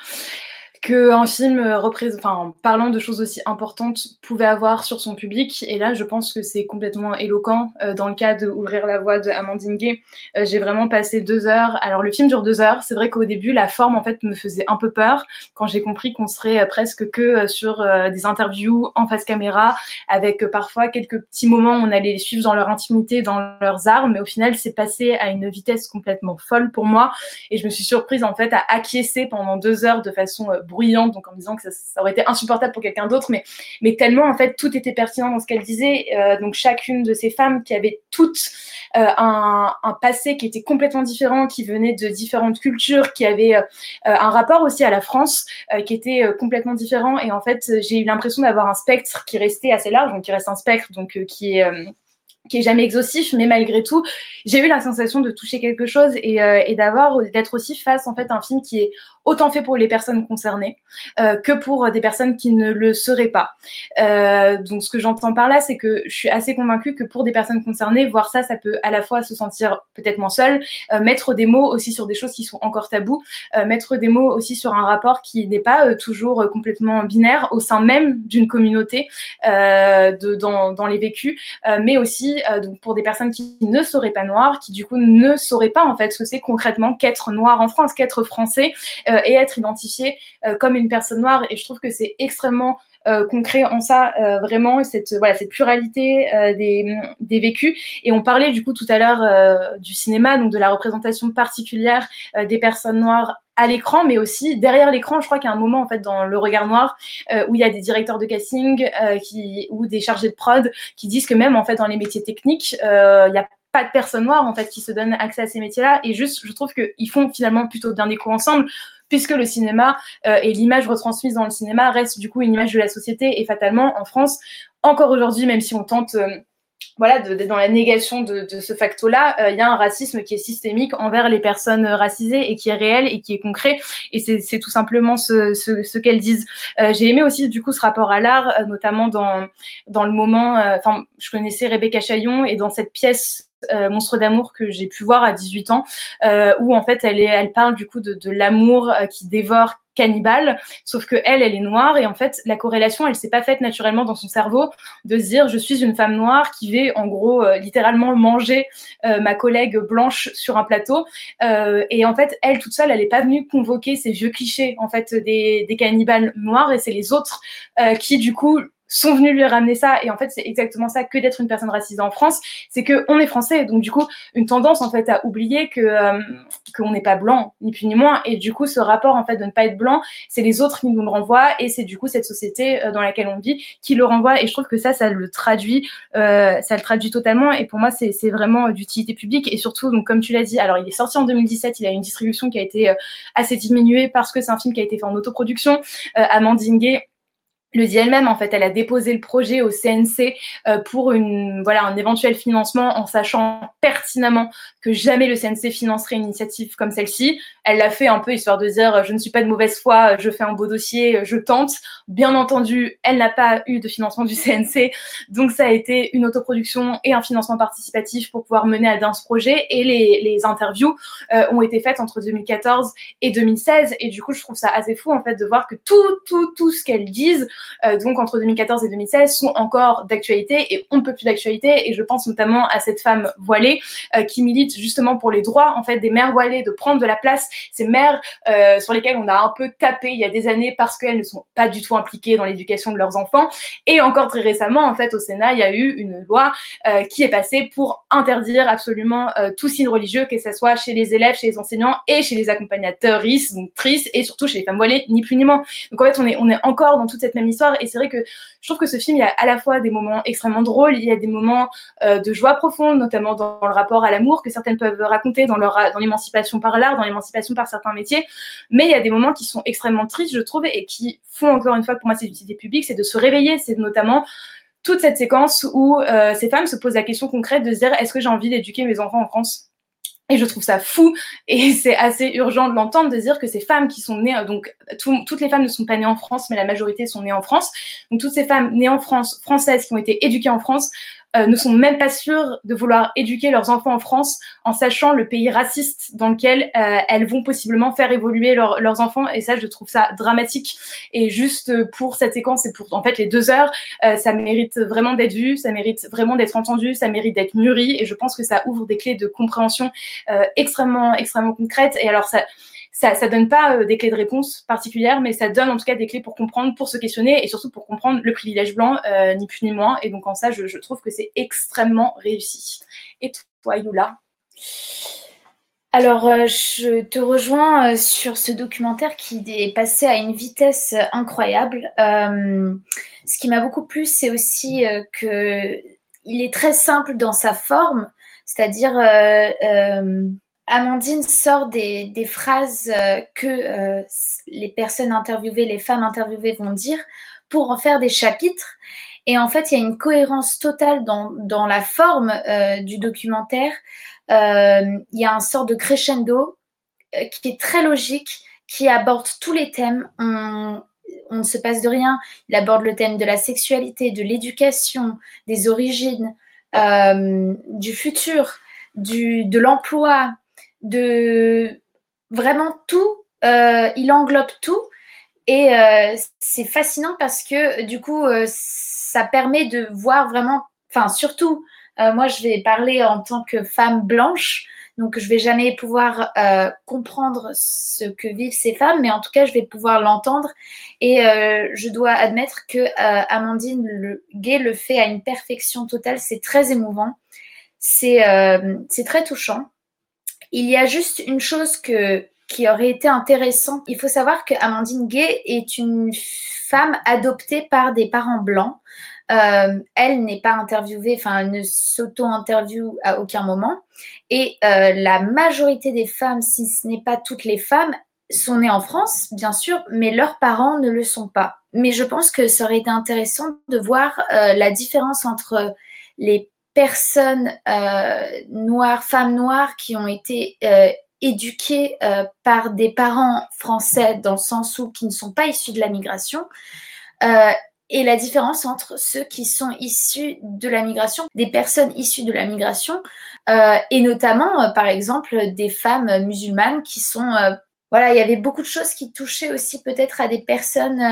qu'un film enfin, parlant de choses aussi importantes pouvait avoir sur son public. Et là, je pense que c'est complètement éloquent. Euh, dans le cas de Ouvrir la voie de Amandine Gay, euh, j'ai vraiment passé deux heures. Alors, le film dure deux heures. C'est vrai qu'au début, la forme, en fait, me faisait un peu peur quand j'ai compris qu'on serait euh, presque que sur des interviews en face caméra, avec parfois quelques petits moments où on allait les suivre dans leur intimité, dans leurs armes. Mais au final, c'est passé à une vitesse complètement folle pour moi. Et je me suis surprise, en fait, à acquiescer pendant deux heures de façon bruyante, donc en me disant que ça, aurait été insupportable pour quelqu'un d'autre, mais, mais tellement en fait tout était pertinent dans ce qu'elle disait. Euh, donc chacune de ces femmes qui avaient toutes euh, un, passé qui était complètement différent, qui venait de différentes cultures, qui avaient euh, un rapport aussi à la France qui était complètement différent. Et en fait, j'ai eu l'impression d'avoir un spectre qui restait assez large, donc qui reste un spectre, donc qui est qui est jamais exhaustif, mais malgré tout, j'ai eu la sensation de toucher quelque chose et, euh, et d'avoir d'être aussi face en fait à un film qui est autant fait pour les personnes concernées euh, que pour des personnes qui ne le seraient pas. Euh, donc ce que j'entends par là, c'est que je suis assez convaincue que pour des personnes concernées, voir ça, ça peut à la fois se sentir peut-être moins seul, euh, mettre des mots aussi sur des choses qui sont encore tabous, euh, mettre des mots aussi sur un rapport qui n'est pas euh, toujours complètement binaire au sein même d'une communauté dans, les vécus, mais aussi pour des personnes qui ne seraient pas noires, qui du coup ne sauraient pas en fait ce que c'est concrètement qu'être noir en France, qu'être français et être identifié comme une personne noire. Et je trouve que c'est extrêmement euh, concret en ça euh, vraiment cette voilà cette pluralité euh, des, des vécus et on parlait du coup tout à l'heure du cinéma donc de la représentation particulière des personnes noires à l'écran, mais aussi derrière l'écran. Je crois qu'il y a un moment en fait dans le regard noir où il y a des directeurs de casting qui ou des chargés de prod qui disent que même en fait dans les métiers techniques, il y a pas de personnes noires en fait qui se donnent accès à ces métiers-là et juste je trouve qu'ils font finalement plutôt bien écho ensemble puisque le cinéma euh, et l'image retransmise dans le cinéma reste du coup une image de la société et fatalement en France, encore aujourd'hui, même si on tente euh, voilà, d'être dans la négation de, ce facto-là, euh, il y a un racisme qui est systémique envers les personnes racisées et qui est réel et qui est concret. Et c'est tout simplement ce, qu'elles disent. J'ai aimé aussi du coup ce rapport à l'art, notamment dans, dans le moment. Enfin, je connaissais Rebecca Chaillon et dans cette pièce euh, Monstre d'amour que j'ai pu voir à 18 ans, euh, où en fait elle, elle parle du coup de, l'amour euh, qui dévore cannibale, sauf que elle, elle est noire et en fait la corrélation, elle s'est pas faite naturellement dans son cerveau de se dire je suis une femme noire qui vais en gros littéralement manger ma collègue blanche sur un plateau. Et en fait elle toute seule, elle est pas venue convoquer ces vieux clichés en fait des, des cannibales noirs et c'est les autres qui du coup sont venus lui ramener ça. Et en fait, c'est exactement ça que d'être une personne racisée en France, c'est que on est français. Donc du coup, une tendance en fait à oublier que euh, qu'on n'est pas blanc, ni plus ni moins. Et du coup, ce rapport en fait de ne pas être blanc, c'est les autres qui nous le renvoient, et c'est du coup cette société euh, dans laquelle on vit qui le renvoie. Et je trouve que ça, ça le traduit, euh, ça le traduit totalement. Et pour moi, c'est vraiment d'utilité publique. Et surtout, donc comme tu l'as dit, alors il est sorti en 2017, il a une distribution qui a été assez diminuée parce que c'est un film qui a été fait en autoproduction. Amandine Gay le dit elle-même, en fait, elle a déposé le projet au CNC euh, pour une, voilà, un éventuel financement en sachant pertinemment que jamais le CNC financerait une initiative comme celle-ci. Elle l'a fait un peu histoire de dire je ne suis pas de mauvaise foi, je fais un beau dossier, je tente. Bien entendu, elle n'a pas eu de financement du CNC, donc ça a été une autoproduction et un financement participatif pour pouvoir mener à bien ce projet. Et les, les interviews euh, ont été faites entre 2014 et 2016. Et du coup, je trouve ça assez fou en fait de voir que tout, tout, tout ce qu'elles disent euh, donc entre 2014 et 2016, sont encore d'actualité et on ne peut plus d'actualité. Et je pense notamment à cette femme voilée euh, qui milite justement pour les droits en fait des mères voilées de prendre de la place, ces mères euh, sur lesquelles on a un peu tapé il y a des années parce qu'elles ne sont pas du tout impliquées dans l'éducation de leurs enfants. Et encore très récemment, en fait, au Sénat, il y a eu une loi qui est passée pour interdire absolument tout signe religieux, que ce soit chez les élèves, chez les enseignants et chez les accompagnateurs, donc tristes, et surtout chez les femmes voilées, ni plus ni moins. Donc en fait, on est, on est encore dans toute cette même Et c'est vrai que je trouve que ce film, il y a à la fois des moments extrêmement drôles, il y a des moments euh, de joie profonde, notamment dans le rapport à l'amour que certaines peuvent raconter dans leur dans l'émancipation par l'art, dans l'émancipation par certains métiers. Mais il y a des moments qui sont extrêmement tristes, je trouve, et qui font encore une fois pour moi c'est l'utilité publique, c'est de se réveiller, c'est notamment toute cette séquence où euh, ces femmes se posent la question concrète de se dire est-ce que j'ai envie d'éduquer mes enfants en France? Et je trouve ça fou et <laughs> c'est assez urgent de l'entendre, de dire que ces femmes qui sont nées, donc toutes les femmes ne sont pas nées en France, mais la majorité sont nées en France. Donc toutes ces femmes nées en France, françaises, qui ont été éduquées en France, euh, ne sont même pas sûres de vouloir éduquer leurs enfants en France en sachant le pays raciste dans lequel euh, elles vont possiblement faire évoluer leurs enfants. Et ça, je trouve ça dramatique. Et juste pour cette séquence et pour en fait les deux heures, euh, ça mérite vraiment d'être vu, ça mérite vraiment d'être entendu, ça mérite d'être mûri. Et je pense que ça ouvre des clés de compréhension extrêmement, extrêmement concrètes. Et alors ça ça, ça donne pas euh, des clés de réponse particulières, mais ça donne en tout cas des clés pour comprendre, pour se questionner et surtout pour comprendre le privilège blanc, euh, ni plus ni moins. Et donc en ça, je, trouve que c'est extrêmement réussi. Et toi, Yula? Alors, euh, je te rejoins sur ce documentaire qui est passé à une vitesse incroyable. ce qui m'a beaucoup plu, c'est aussi que il est très simple dans sa forme, c'est-à-dire Amandine sort des, phrases euh, que euh, les personnes interviewées, les femmes interviewées vont dire pour en faire des chapitres. Et en fait, il y a une cohérence totale dans, la forme euh, du documentaire. il y a un sort de crescendo qui est très logique, qui aborde tous les thèmes. On, ne se passe de rien. Il aborde le thème de la sexualité, de l'éducation, des origines, du futur, de l'emploi, de vraiment tout. Euh, il englobe tout. Et euh, c'est fascinant parce que du coup, ça permet de voir vraiment, enfin surtout, moi je vais parler en tant que femme blanche, donc, je vais jamais pouvoir euh, comprendre ce que vivent ces femmes, mais en tout cas, je vais pouvoir l'entendre. Et euh, je dois admettre que euh, Amandine le, Gay le fait à une perfection totale. C'est très émouvant. C'est très touchant. Il y a juste une chose que, qui aurait été intéressante. Il faut savoir que Amandine Gay est une femme adoptée par des parents blancs. Euh, elle n'est pas interviewée, enfin, elle ne s'auto-interviewe à aucun moment. Et euh, la majorité des femmes, si ce n'est pas toutes les femmes, sont nées en France, bien sûr, mais leurs parents ne le sont pas. Mais je pense que ça aurait été intéressant de voir euh, la différence entre les personnes noires, femmes noires qui ont été éduquées par des parents français dans le sens où qui ne sont pas issus de la migration et la différence entre ceux qui sont issus de la migration, des personnes issues de la migration, euh, et notamment, euh, par exemple, des femmes musulmanes qui sont... Euh, voilà, il y avait beaucoup de choses qui touchaient aussi peut-être à des personnes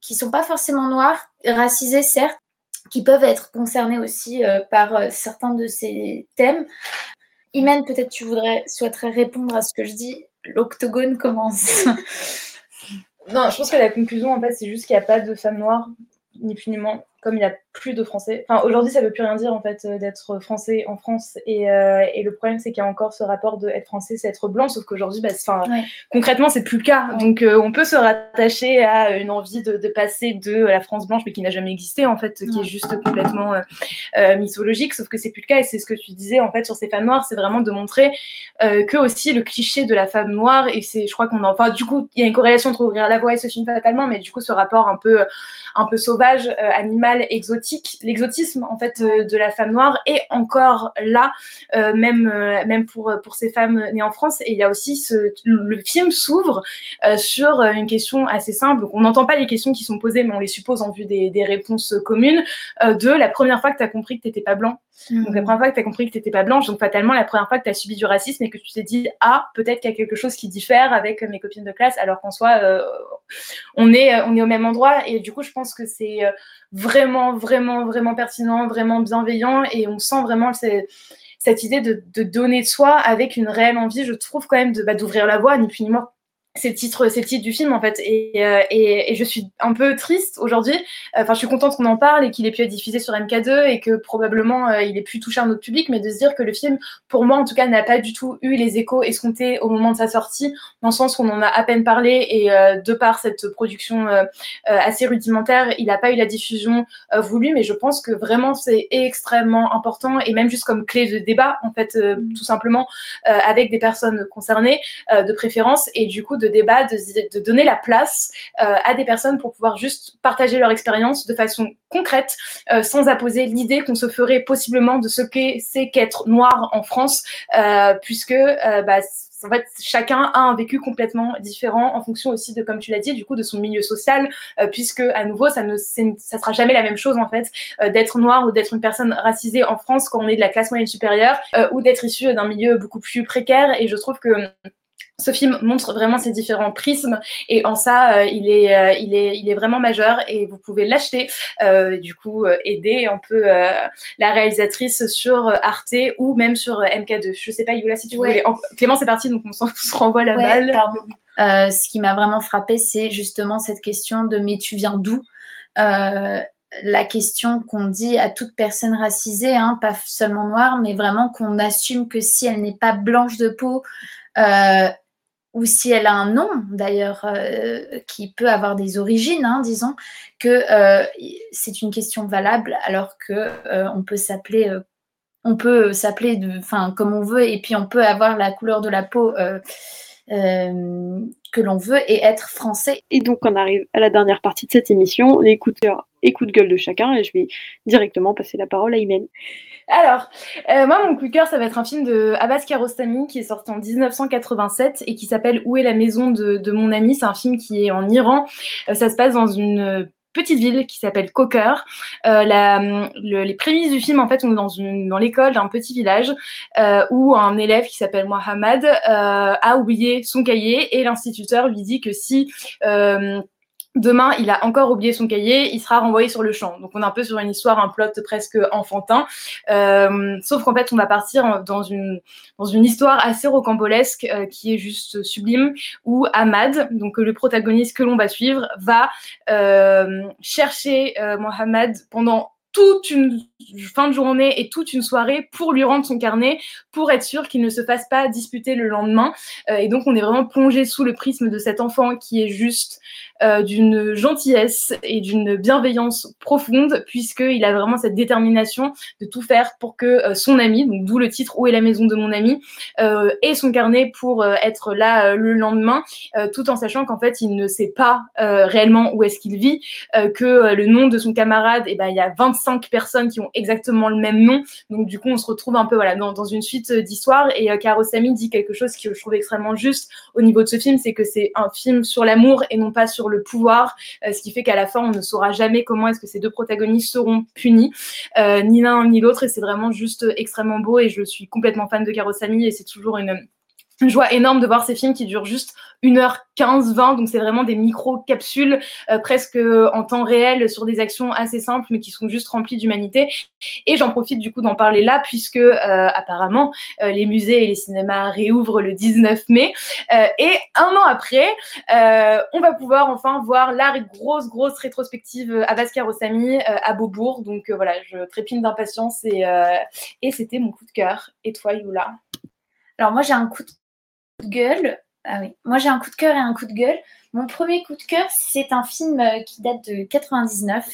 qui ne sont pas forcément noires, racisées certes, qui peuvent être concernées aussi par certains de ces thèmes. Imen, peut-être tu voudrais, souhaiterais répondre à ce que je dis. L'octogone <laughs> commence. Non, je pense que la conclusion, en fait, c'est juste qu'il n'y a pas de femme noire, ni plus comme il n'y a plus de français. Enfin, aujourd'hui, ça ne veut plus rien dire, en fait, euh, d'être français en France. Et, euh, et le problème, c'est qu'il y a encore ce rapport de être français, c'est être blanc, sauf qu'aujourd'hui, bah, ouais. concrètement, c'est plus le cas. Donc, euh, on peut se rattacher à une envie de, de, passer de la France blanche, mais qui n'a jamais existé, en fait, qui est juste complètement mythologique, sauf que c'est plus le cas. Et c'est ce que tu disais, en fait, sur ces femmes noires, c'est vraiment de montrer que aussi le cliché de la femme noire, et c'est, je crois qu'on en. Enfin, du coup, il y a une corrélation entre ouvrir la voie et ce film fatalement, mais du coup, ce rapport un peu, un peu sauvage, animal, exotique, l'exotisme en fait euh, de la femme noire est encore là, euh, même euh, même pour pour ces femmes nées en France. Et il y a aussi ce, le film s'ouvre sur une question assez simple. On n'entend pas les questions qui sont posées, mais on les suppose en vue des, des réponses communes. de la première fois que tu as compris que tu n'étais pas blanc. Donc la première fois que tu as compris que tu n'étais pas blanche, donc fatalement la première fois que tu as subi du racisme et que tu t'es dit ah peut-être qu'il y a quelque chose qui diffère avec mes copines de classe, alors qu'en soi on est on est au même endroit et du coup je pense que c'est vraiment vraiment vraiment pertinent, vraiment bienveillant et on sent vraiment cette idée de, donner de soi avec une réelle envie, je trouve quand même bah, d'ouvrir la voie, ni plus ni moins c'est le titre, c'est titre du film en fait, et, euh, et, et je suis un peu triste aujourd'hui. Enfin, je suis contente qu'on en parle et qu'il ait pu être diffusé sur MK2 et que probablement euh, il ait pu toucher un autre public, mais de se dire que le film, pour moi en tout cas, n'a pas du tout eu les échos escomptés au moment de sa sortie, dans le sens qu'on en a à peine parlé et euh, de par cette production assez rudimentaire, il n'a pas eu la diffusion voulue, mais je pense que vraiment c'est extrêmement important et même juste comme clé de débat en fait, tout simplement avec des personnes concernées de préférence. Et du coup de débat, de, donner la place euh, à des personnes pour pouvoir juste partager leur expérience de façon concrète, euh, sans apposer l'idée qu'on se ferait possiblement de ce qu'est c'est qu'être noir en France, euh, puisque bah, chacun a un vécu complètement différent en fonction aussi de, comme tu l'as dit, du coup, de son milieu social, puisque à nouveau, ça ne, sera jamais la même chose en fait d'être noir ou d'être une personne racisée en France quand on est de la classe moyenne supérieure ou d'être issu d'un milieu beaucoup plus précaire. Et je trouve que ce film montre vraiment ces différents prismes et en ça, euh, il, est, euh, il, est, il est vraiment majeur et vous pouvez l'acheter, euh, du coup, aider un peu la réalisatrice sur Arte ou même sur MK2. Je sais pas, Yola, si tu voulais. Clément, c'est parti, donc on, <laughs> se renvoie la balle. ce qui m'a vraiment frappé, c'est justement cette question de mais tu viens d'où? La question qu'on dit à toute personne racisée, hein, pas seulement noire, mais vraiment qu'on assume que si elle n'est pas blanche de peau, euh, ou si elle a un nom d'ailleurs euh, qui peut avoir des origines, hein, disons, que euh, c'est une question valable alors que euh, on peut s'appeler, on peut s'appeler, comme on veut, et puis on peut avoir la couleur de la peau que l'on veut et être français. Et donc on arrive à la dernière partie de cette émission, l'écouteur de gueule de chacun. Et je vais directement passer la parole à Imen. Alors, euh, moi, mon coup de cœur, ça va être un film de Abbas Kiarostami qui est sorti en 1987 et qui s'appelle Où est la maison de, de mon ami C'est un film qui est en Iran. Euh, ça se passe dans une petite ville qui s'appelle Coker. Euh, la, le, les prémices du film, en fait, on est dans, une, dans l'école d'un petit village euh, où un élève qui s'appelle Mohamed euh, a oublié son cahier et l'instituteur lui dit que si euh, Demain, il a encore oublié son cahier, il sera renvoyé sur le champ. Donc, on est un peu sur une histoire, un plot presque enfantin. Euh, sauf qu'en fait, on va partir dans une, dans une histoire assez rocambolesque euh, qui est juste sublime, où Ahmad, donc le protagoniste que l'on va suivre, va euh, chercher euh, Mohamed pendant toute une fin de journée et toute une soirée pour lui rendre son carnet, pour être sûr qu'il ne se fasse pas disputer le lendemain. Euh, et donc, on est vraiment plongé sous le prisme de cet enfant qui est juste euh, d'une gentillesse et d'une bienveillance profonde, puisqu'il a vraiment cette détermination de tout faire pour que euh, son ami, d'où le titre Où est la maison de mon ami, ait son carnet pour être là le lendemain, tout en sachant qu'en fait, il ne sait pas réellement où est-ce qu'il vit, que le nom de son camarade, eh ben, il y a 25 personnes qui ont exactement le même nom. Donc, du coup, on se retrouve un peu voilà, dans, dans une suite d'histoires. Et euh, Karosami dit quelque chose que je trouve extrêmement juste au niveau de ce film, c'est que c'est un film sur l'amour et non pas sur le pouvoir, euh, ce qui fait qu'à la fin, on ne saura jamais comment est-ce que ces deux protagonistes seront punis, euh, ni l'un ni l'autre. Et c'est vraiment juste extrêmement beau. Et je suis complètement fan de Karosami et c'est toujours une une joie énorme de voir ces films qui durent juste 1h15, 20, donc c'est vraiment des micro-capsules euh, presque en temps réel sur des actions assez simples mais qui sont juste remplies d'humanité. Et j'en profite du coup d'en parler là puisque euh, apparemment euh, les musées et les cinémas réouvrent le 19 mai Euh, et un an après, euh, on va pouvoir enfin voir la grosse grosse rétrospective Kiarostami euh, à Beaubourg. Donc euh, voilà, je trépine d'impatience et, euh, et c'était mon coup de cœur. Et toi, Yula Alors moi j'ai un coup de gueule. Ah oui, moi j'ai un coup de cœur et un coup de gueule. Mon premier coup de cœur, c'est un film euh, qui date de 99,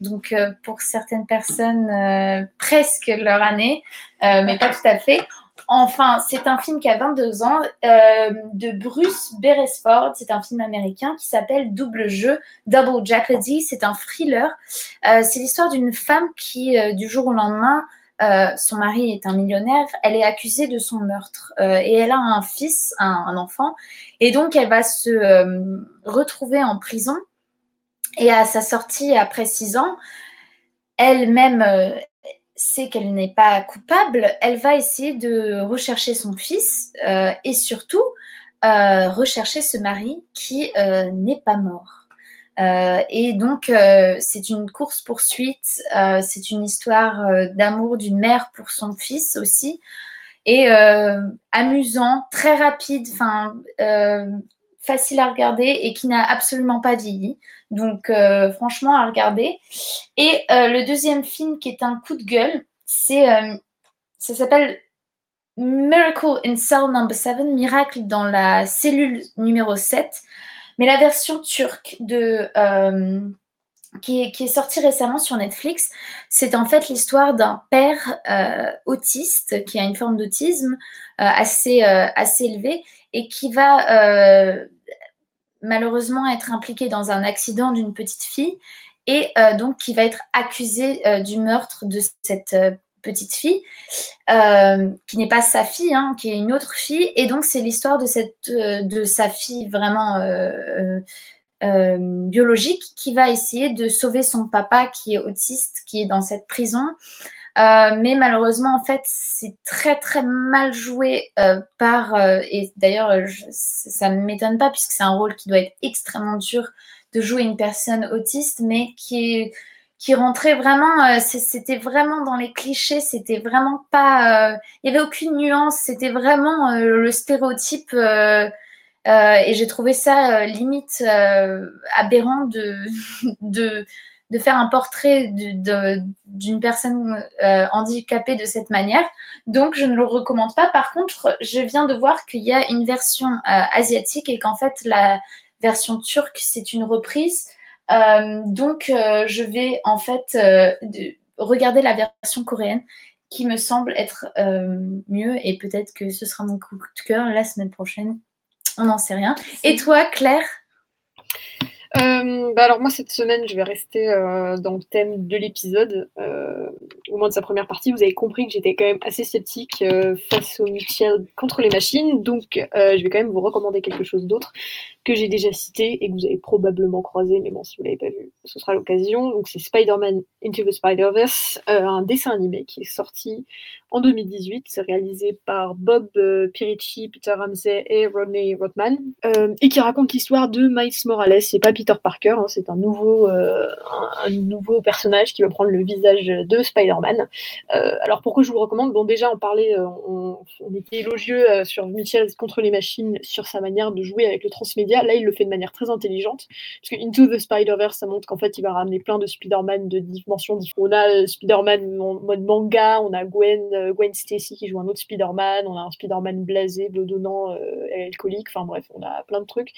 donc euh, pour certaines personnes euh, presque leur année, mais pas tout à fait. Enfin, c'est un film qui a 22 ans de Bruce Beresford. C'est un film américain qui s'appelle Double jeu, Double Jeopardy. C'est un thriller. C'est l'histoire d'une femme qui, du jour au lendemain, euh, son mari est un millionnaire, elle est accusée de son meurtre euh, et elle a un fils, un, enfant, et donc elle va se euh, retrouver en prison. Et à sa sortie après six ans, elle-même sait qu'elle n'est pas coupable, elle va essayer de rechercher son fils et surtout rechercher ce mari qui n'est pas mort. Euh, et donc, euh, c'est une course-poursuite, euh, c'est une histoire d'amour d'une mère pour son fils aussi, et amusant, très rapide, enfin facile à regarder et qui n'a absolument pas vieilli. Donc, franchement, à regarder. Et le deuxième film qui est un coup de gueule, c'est, ça s'appelle Miracle in Cell Number 7, Miracle dans la cellule numéro 7. Mais la version turque de, euh, qui, est, sortie récemment sur Netflix, c'est en fait l'histoire d'un père euh, autiste qui a une forme d'autisme euh, assez, assez élevée et qui va malheureusement être impliqué dans un accident d'une petite fille et donc qui va être accusé du meurtre de cette petite fille, euh, qui n'est pas sa fille, hein, qui est une autre fille. Et donc, c'est l'histoire de, cette, euh, de sa fille vraiment euh, biologique qui va essayer de sauver son papa qui est autiste, qui est dans cette prison. mais malheureusement, en fait, c'est très très mal joué par, et d'ailleurs, ça ne m'étonne pas puisque c'est un rôle qui doit être extrêmement dur de jouer une personne autiste, mais qui est qui rentrait vraiment, euh, c'était vraiment dans les clichés, c'était vraiment pas, euh, il y avait aucune nuance, c'était vraiment euh, le stéréotype et j'ai trouvé ça limite aberrant de, <laughs> de, de, faire un portrait d'une personne handicapée de cette manière. Donc je ne le recommande pas. Par contre, je viens de voir qu'il y a une version asiatique et qu'en fait la version turque c'est une reprise. Euh, donc, euh, je vais en fait euh, de, regarder la version coréenne qui me semble être mieux et peut-être que ce sera mon coup de cœur la semaine prochaine. On n'en sait rien. Et toi, Claire? Euh, bah alors moi cette semaine je vais rester euh, dans le thème de l'épisode, euh, au moins de sa première partie. Vous avez compris que j'étais quand même assez sceptique face au mutuel contre les machines, donc je vais quand même vous recommander quelque chose d'autre que j'ai déjà cité et que vous avez probablement croisé, mais bon si vous l'avez pas vu, ce sera l'occasion. Donc c'est Spider-Man Into the Spider-Verse, euh, un dessin animé qui est sorti en 2018. C'est réalisé par Bob euh, Piricci, Peter Ramsey et Rodney Rothman, euh, et qui raconte l'histoire de Miles Morales. C'est pas Peter Parker, hein, c'est un nouveau, un, nouveau personnage qui va prendre le visage de Spider-Man. Alors pourquoi je vous recommande? Bon déjà on parlait, on, était élogieux sur Mitchell contre les machines, sur sa manière de jouer avec le transmédia. Là il le fait de manière très intelligente, parce que Into the Spider-Verse ça montre qu'en fait il va ramener plein de Spider-Man de dimensions différentes. On a euh, Spider-Man en mode manga, on a Gwen, euh, Gwen Stacy qui joue un autre Spider-Man, on a un Spider-Man blasé, bedonnant, euh, et alcoolique, enfin bref, on a plein de trucs.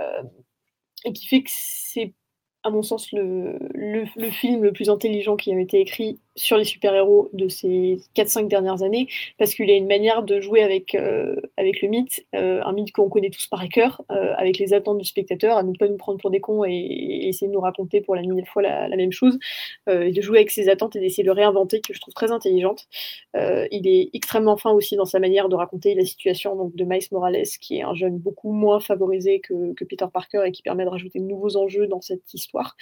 Euh, et qui fait que c'est, à mon sens, le, le, le film le plus intelligent qui a été écrit sur les super-héros de ces 4-5 dernières années, parce qu'il a une manière de jouer avec, euh, avec le mythe, euh, un mythe qu'on connaît tous par cœur, euh, avec les attentes du spectateur, à ne pas nous prendre pour des cons et, essayer de nous raconter pour la millième fois la, même chose, et de jouer avec ses attentes et d'essayer de le réinventer, que je trouve très intelligente. Il est extrêmement fin aussi dans sa manière de raconter la situation de Miles Morales, qui est un jeune beaucoup moins favorisé que, Peter Parker et qui permet de rajouter de nouveaux enjeux dans cette histoire.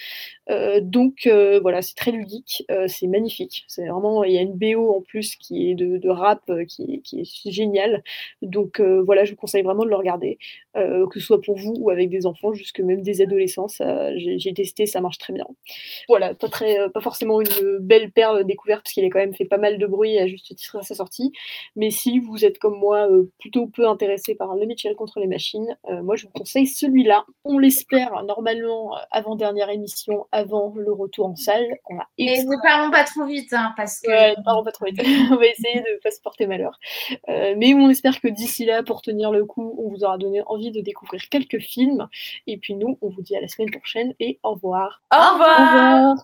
Donc voilà, c'est très ludique, c'est magnifique. C'est vraiment, il y a une BO en plus qui est de, rap euh, qui, est- qui est géniale. Donc euh, voilà, je vous conseille vraiment de le regarder, euh, que ce soit pour vous ou avec des enfants, jusque même des adolescents. J'ai testé, ça marche très bien. Voilà, pas, très, euh, pas forcément une belle perle découverte, parce qu'il a quand même fait pas mal de bruit à juste titre à sa sortie. Mais si vous êtes comme moi euh, plutôt peu intéressé par le Mitchell contre les machines, moi je vous conseille celui-là. On l'espère normalement euh, avant dernière émission, avant le retour en salle. On a Mais ne parlons pas trop vite, hein, parce que. Ouais, ne parlons pas trop vite. <laughs> on va essayer de ne pas se porter malheur. Euh, mais on espère que d'ici là, pour tenir le coup, on vous aura donné envie de découvrir quelques films. Et puis nous, on vous dit à la semaine prochaine et au revoir. Au revoir. Au revoir.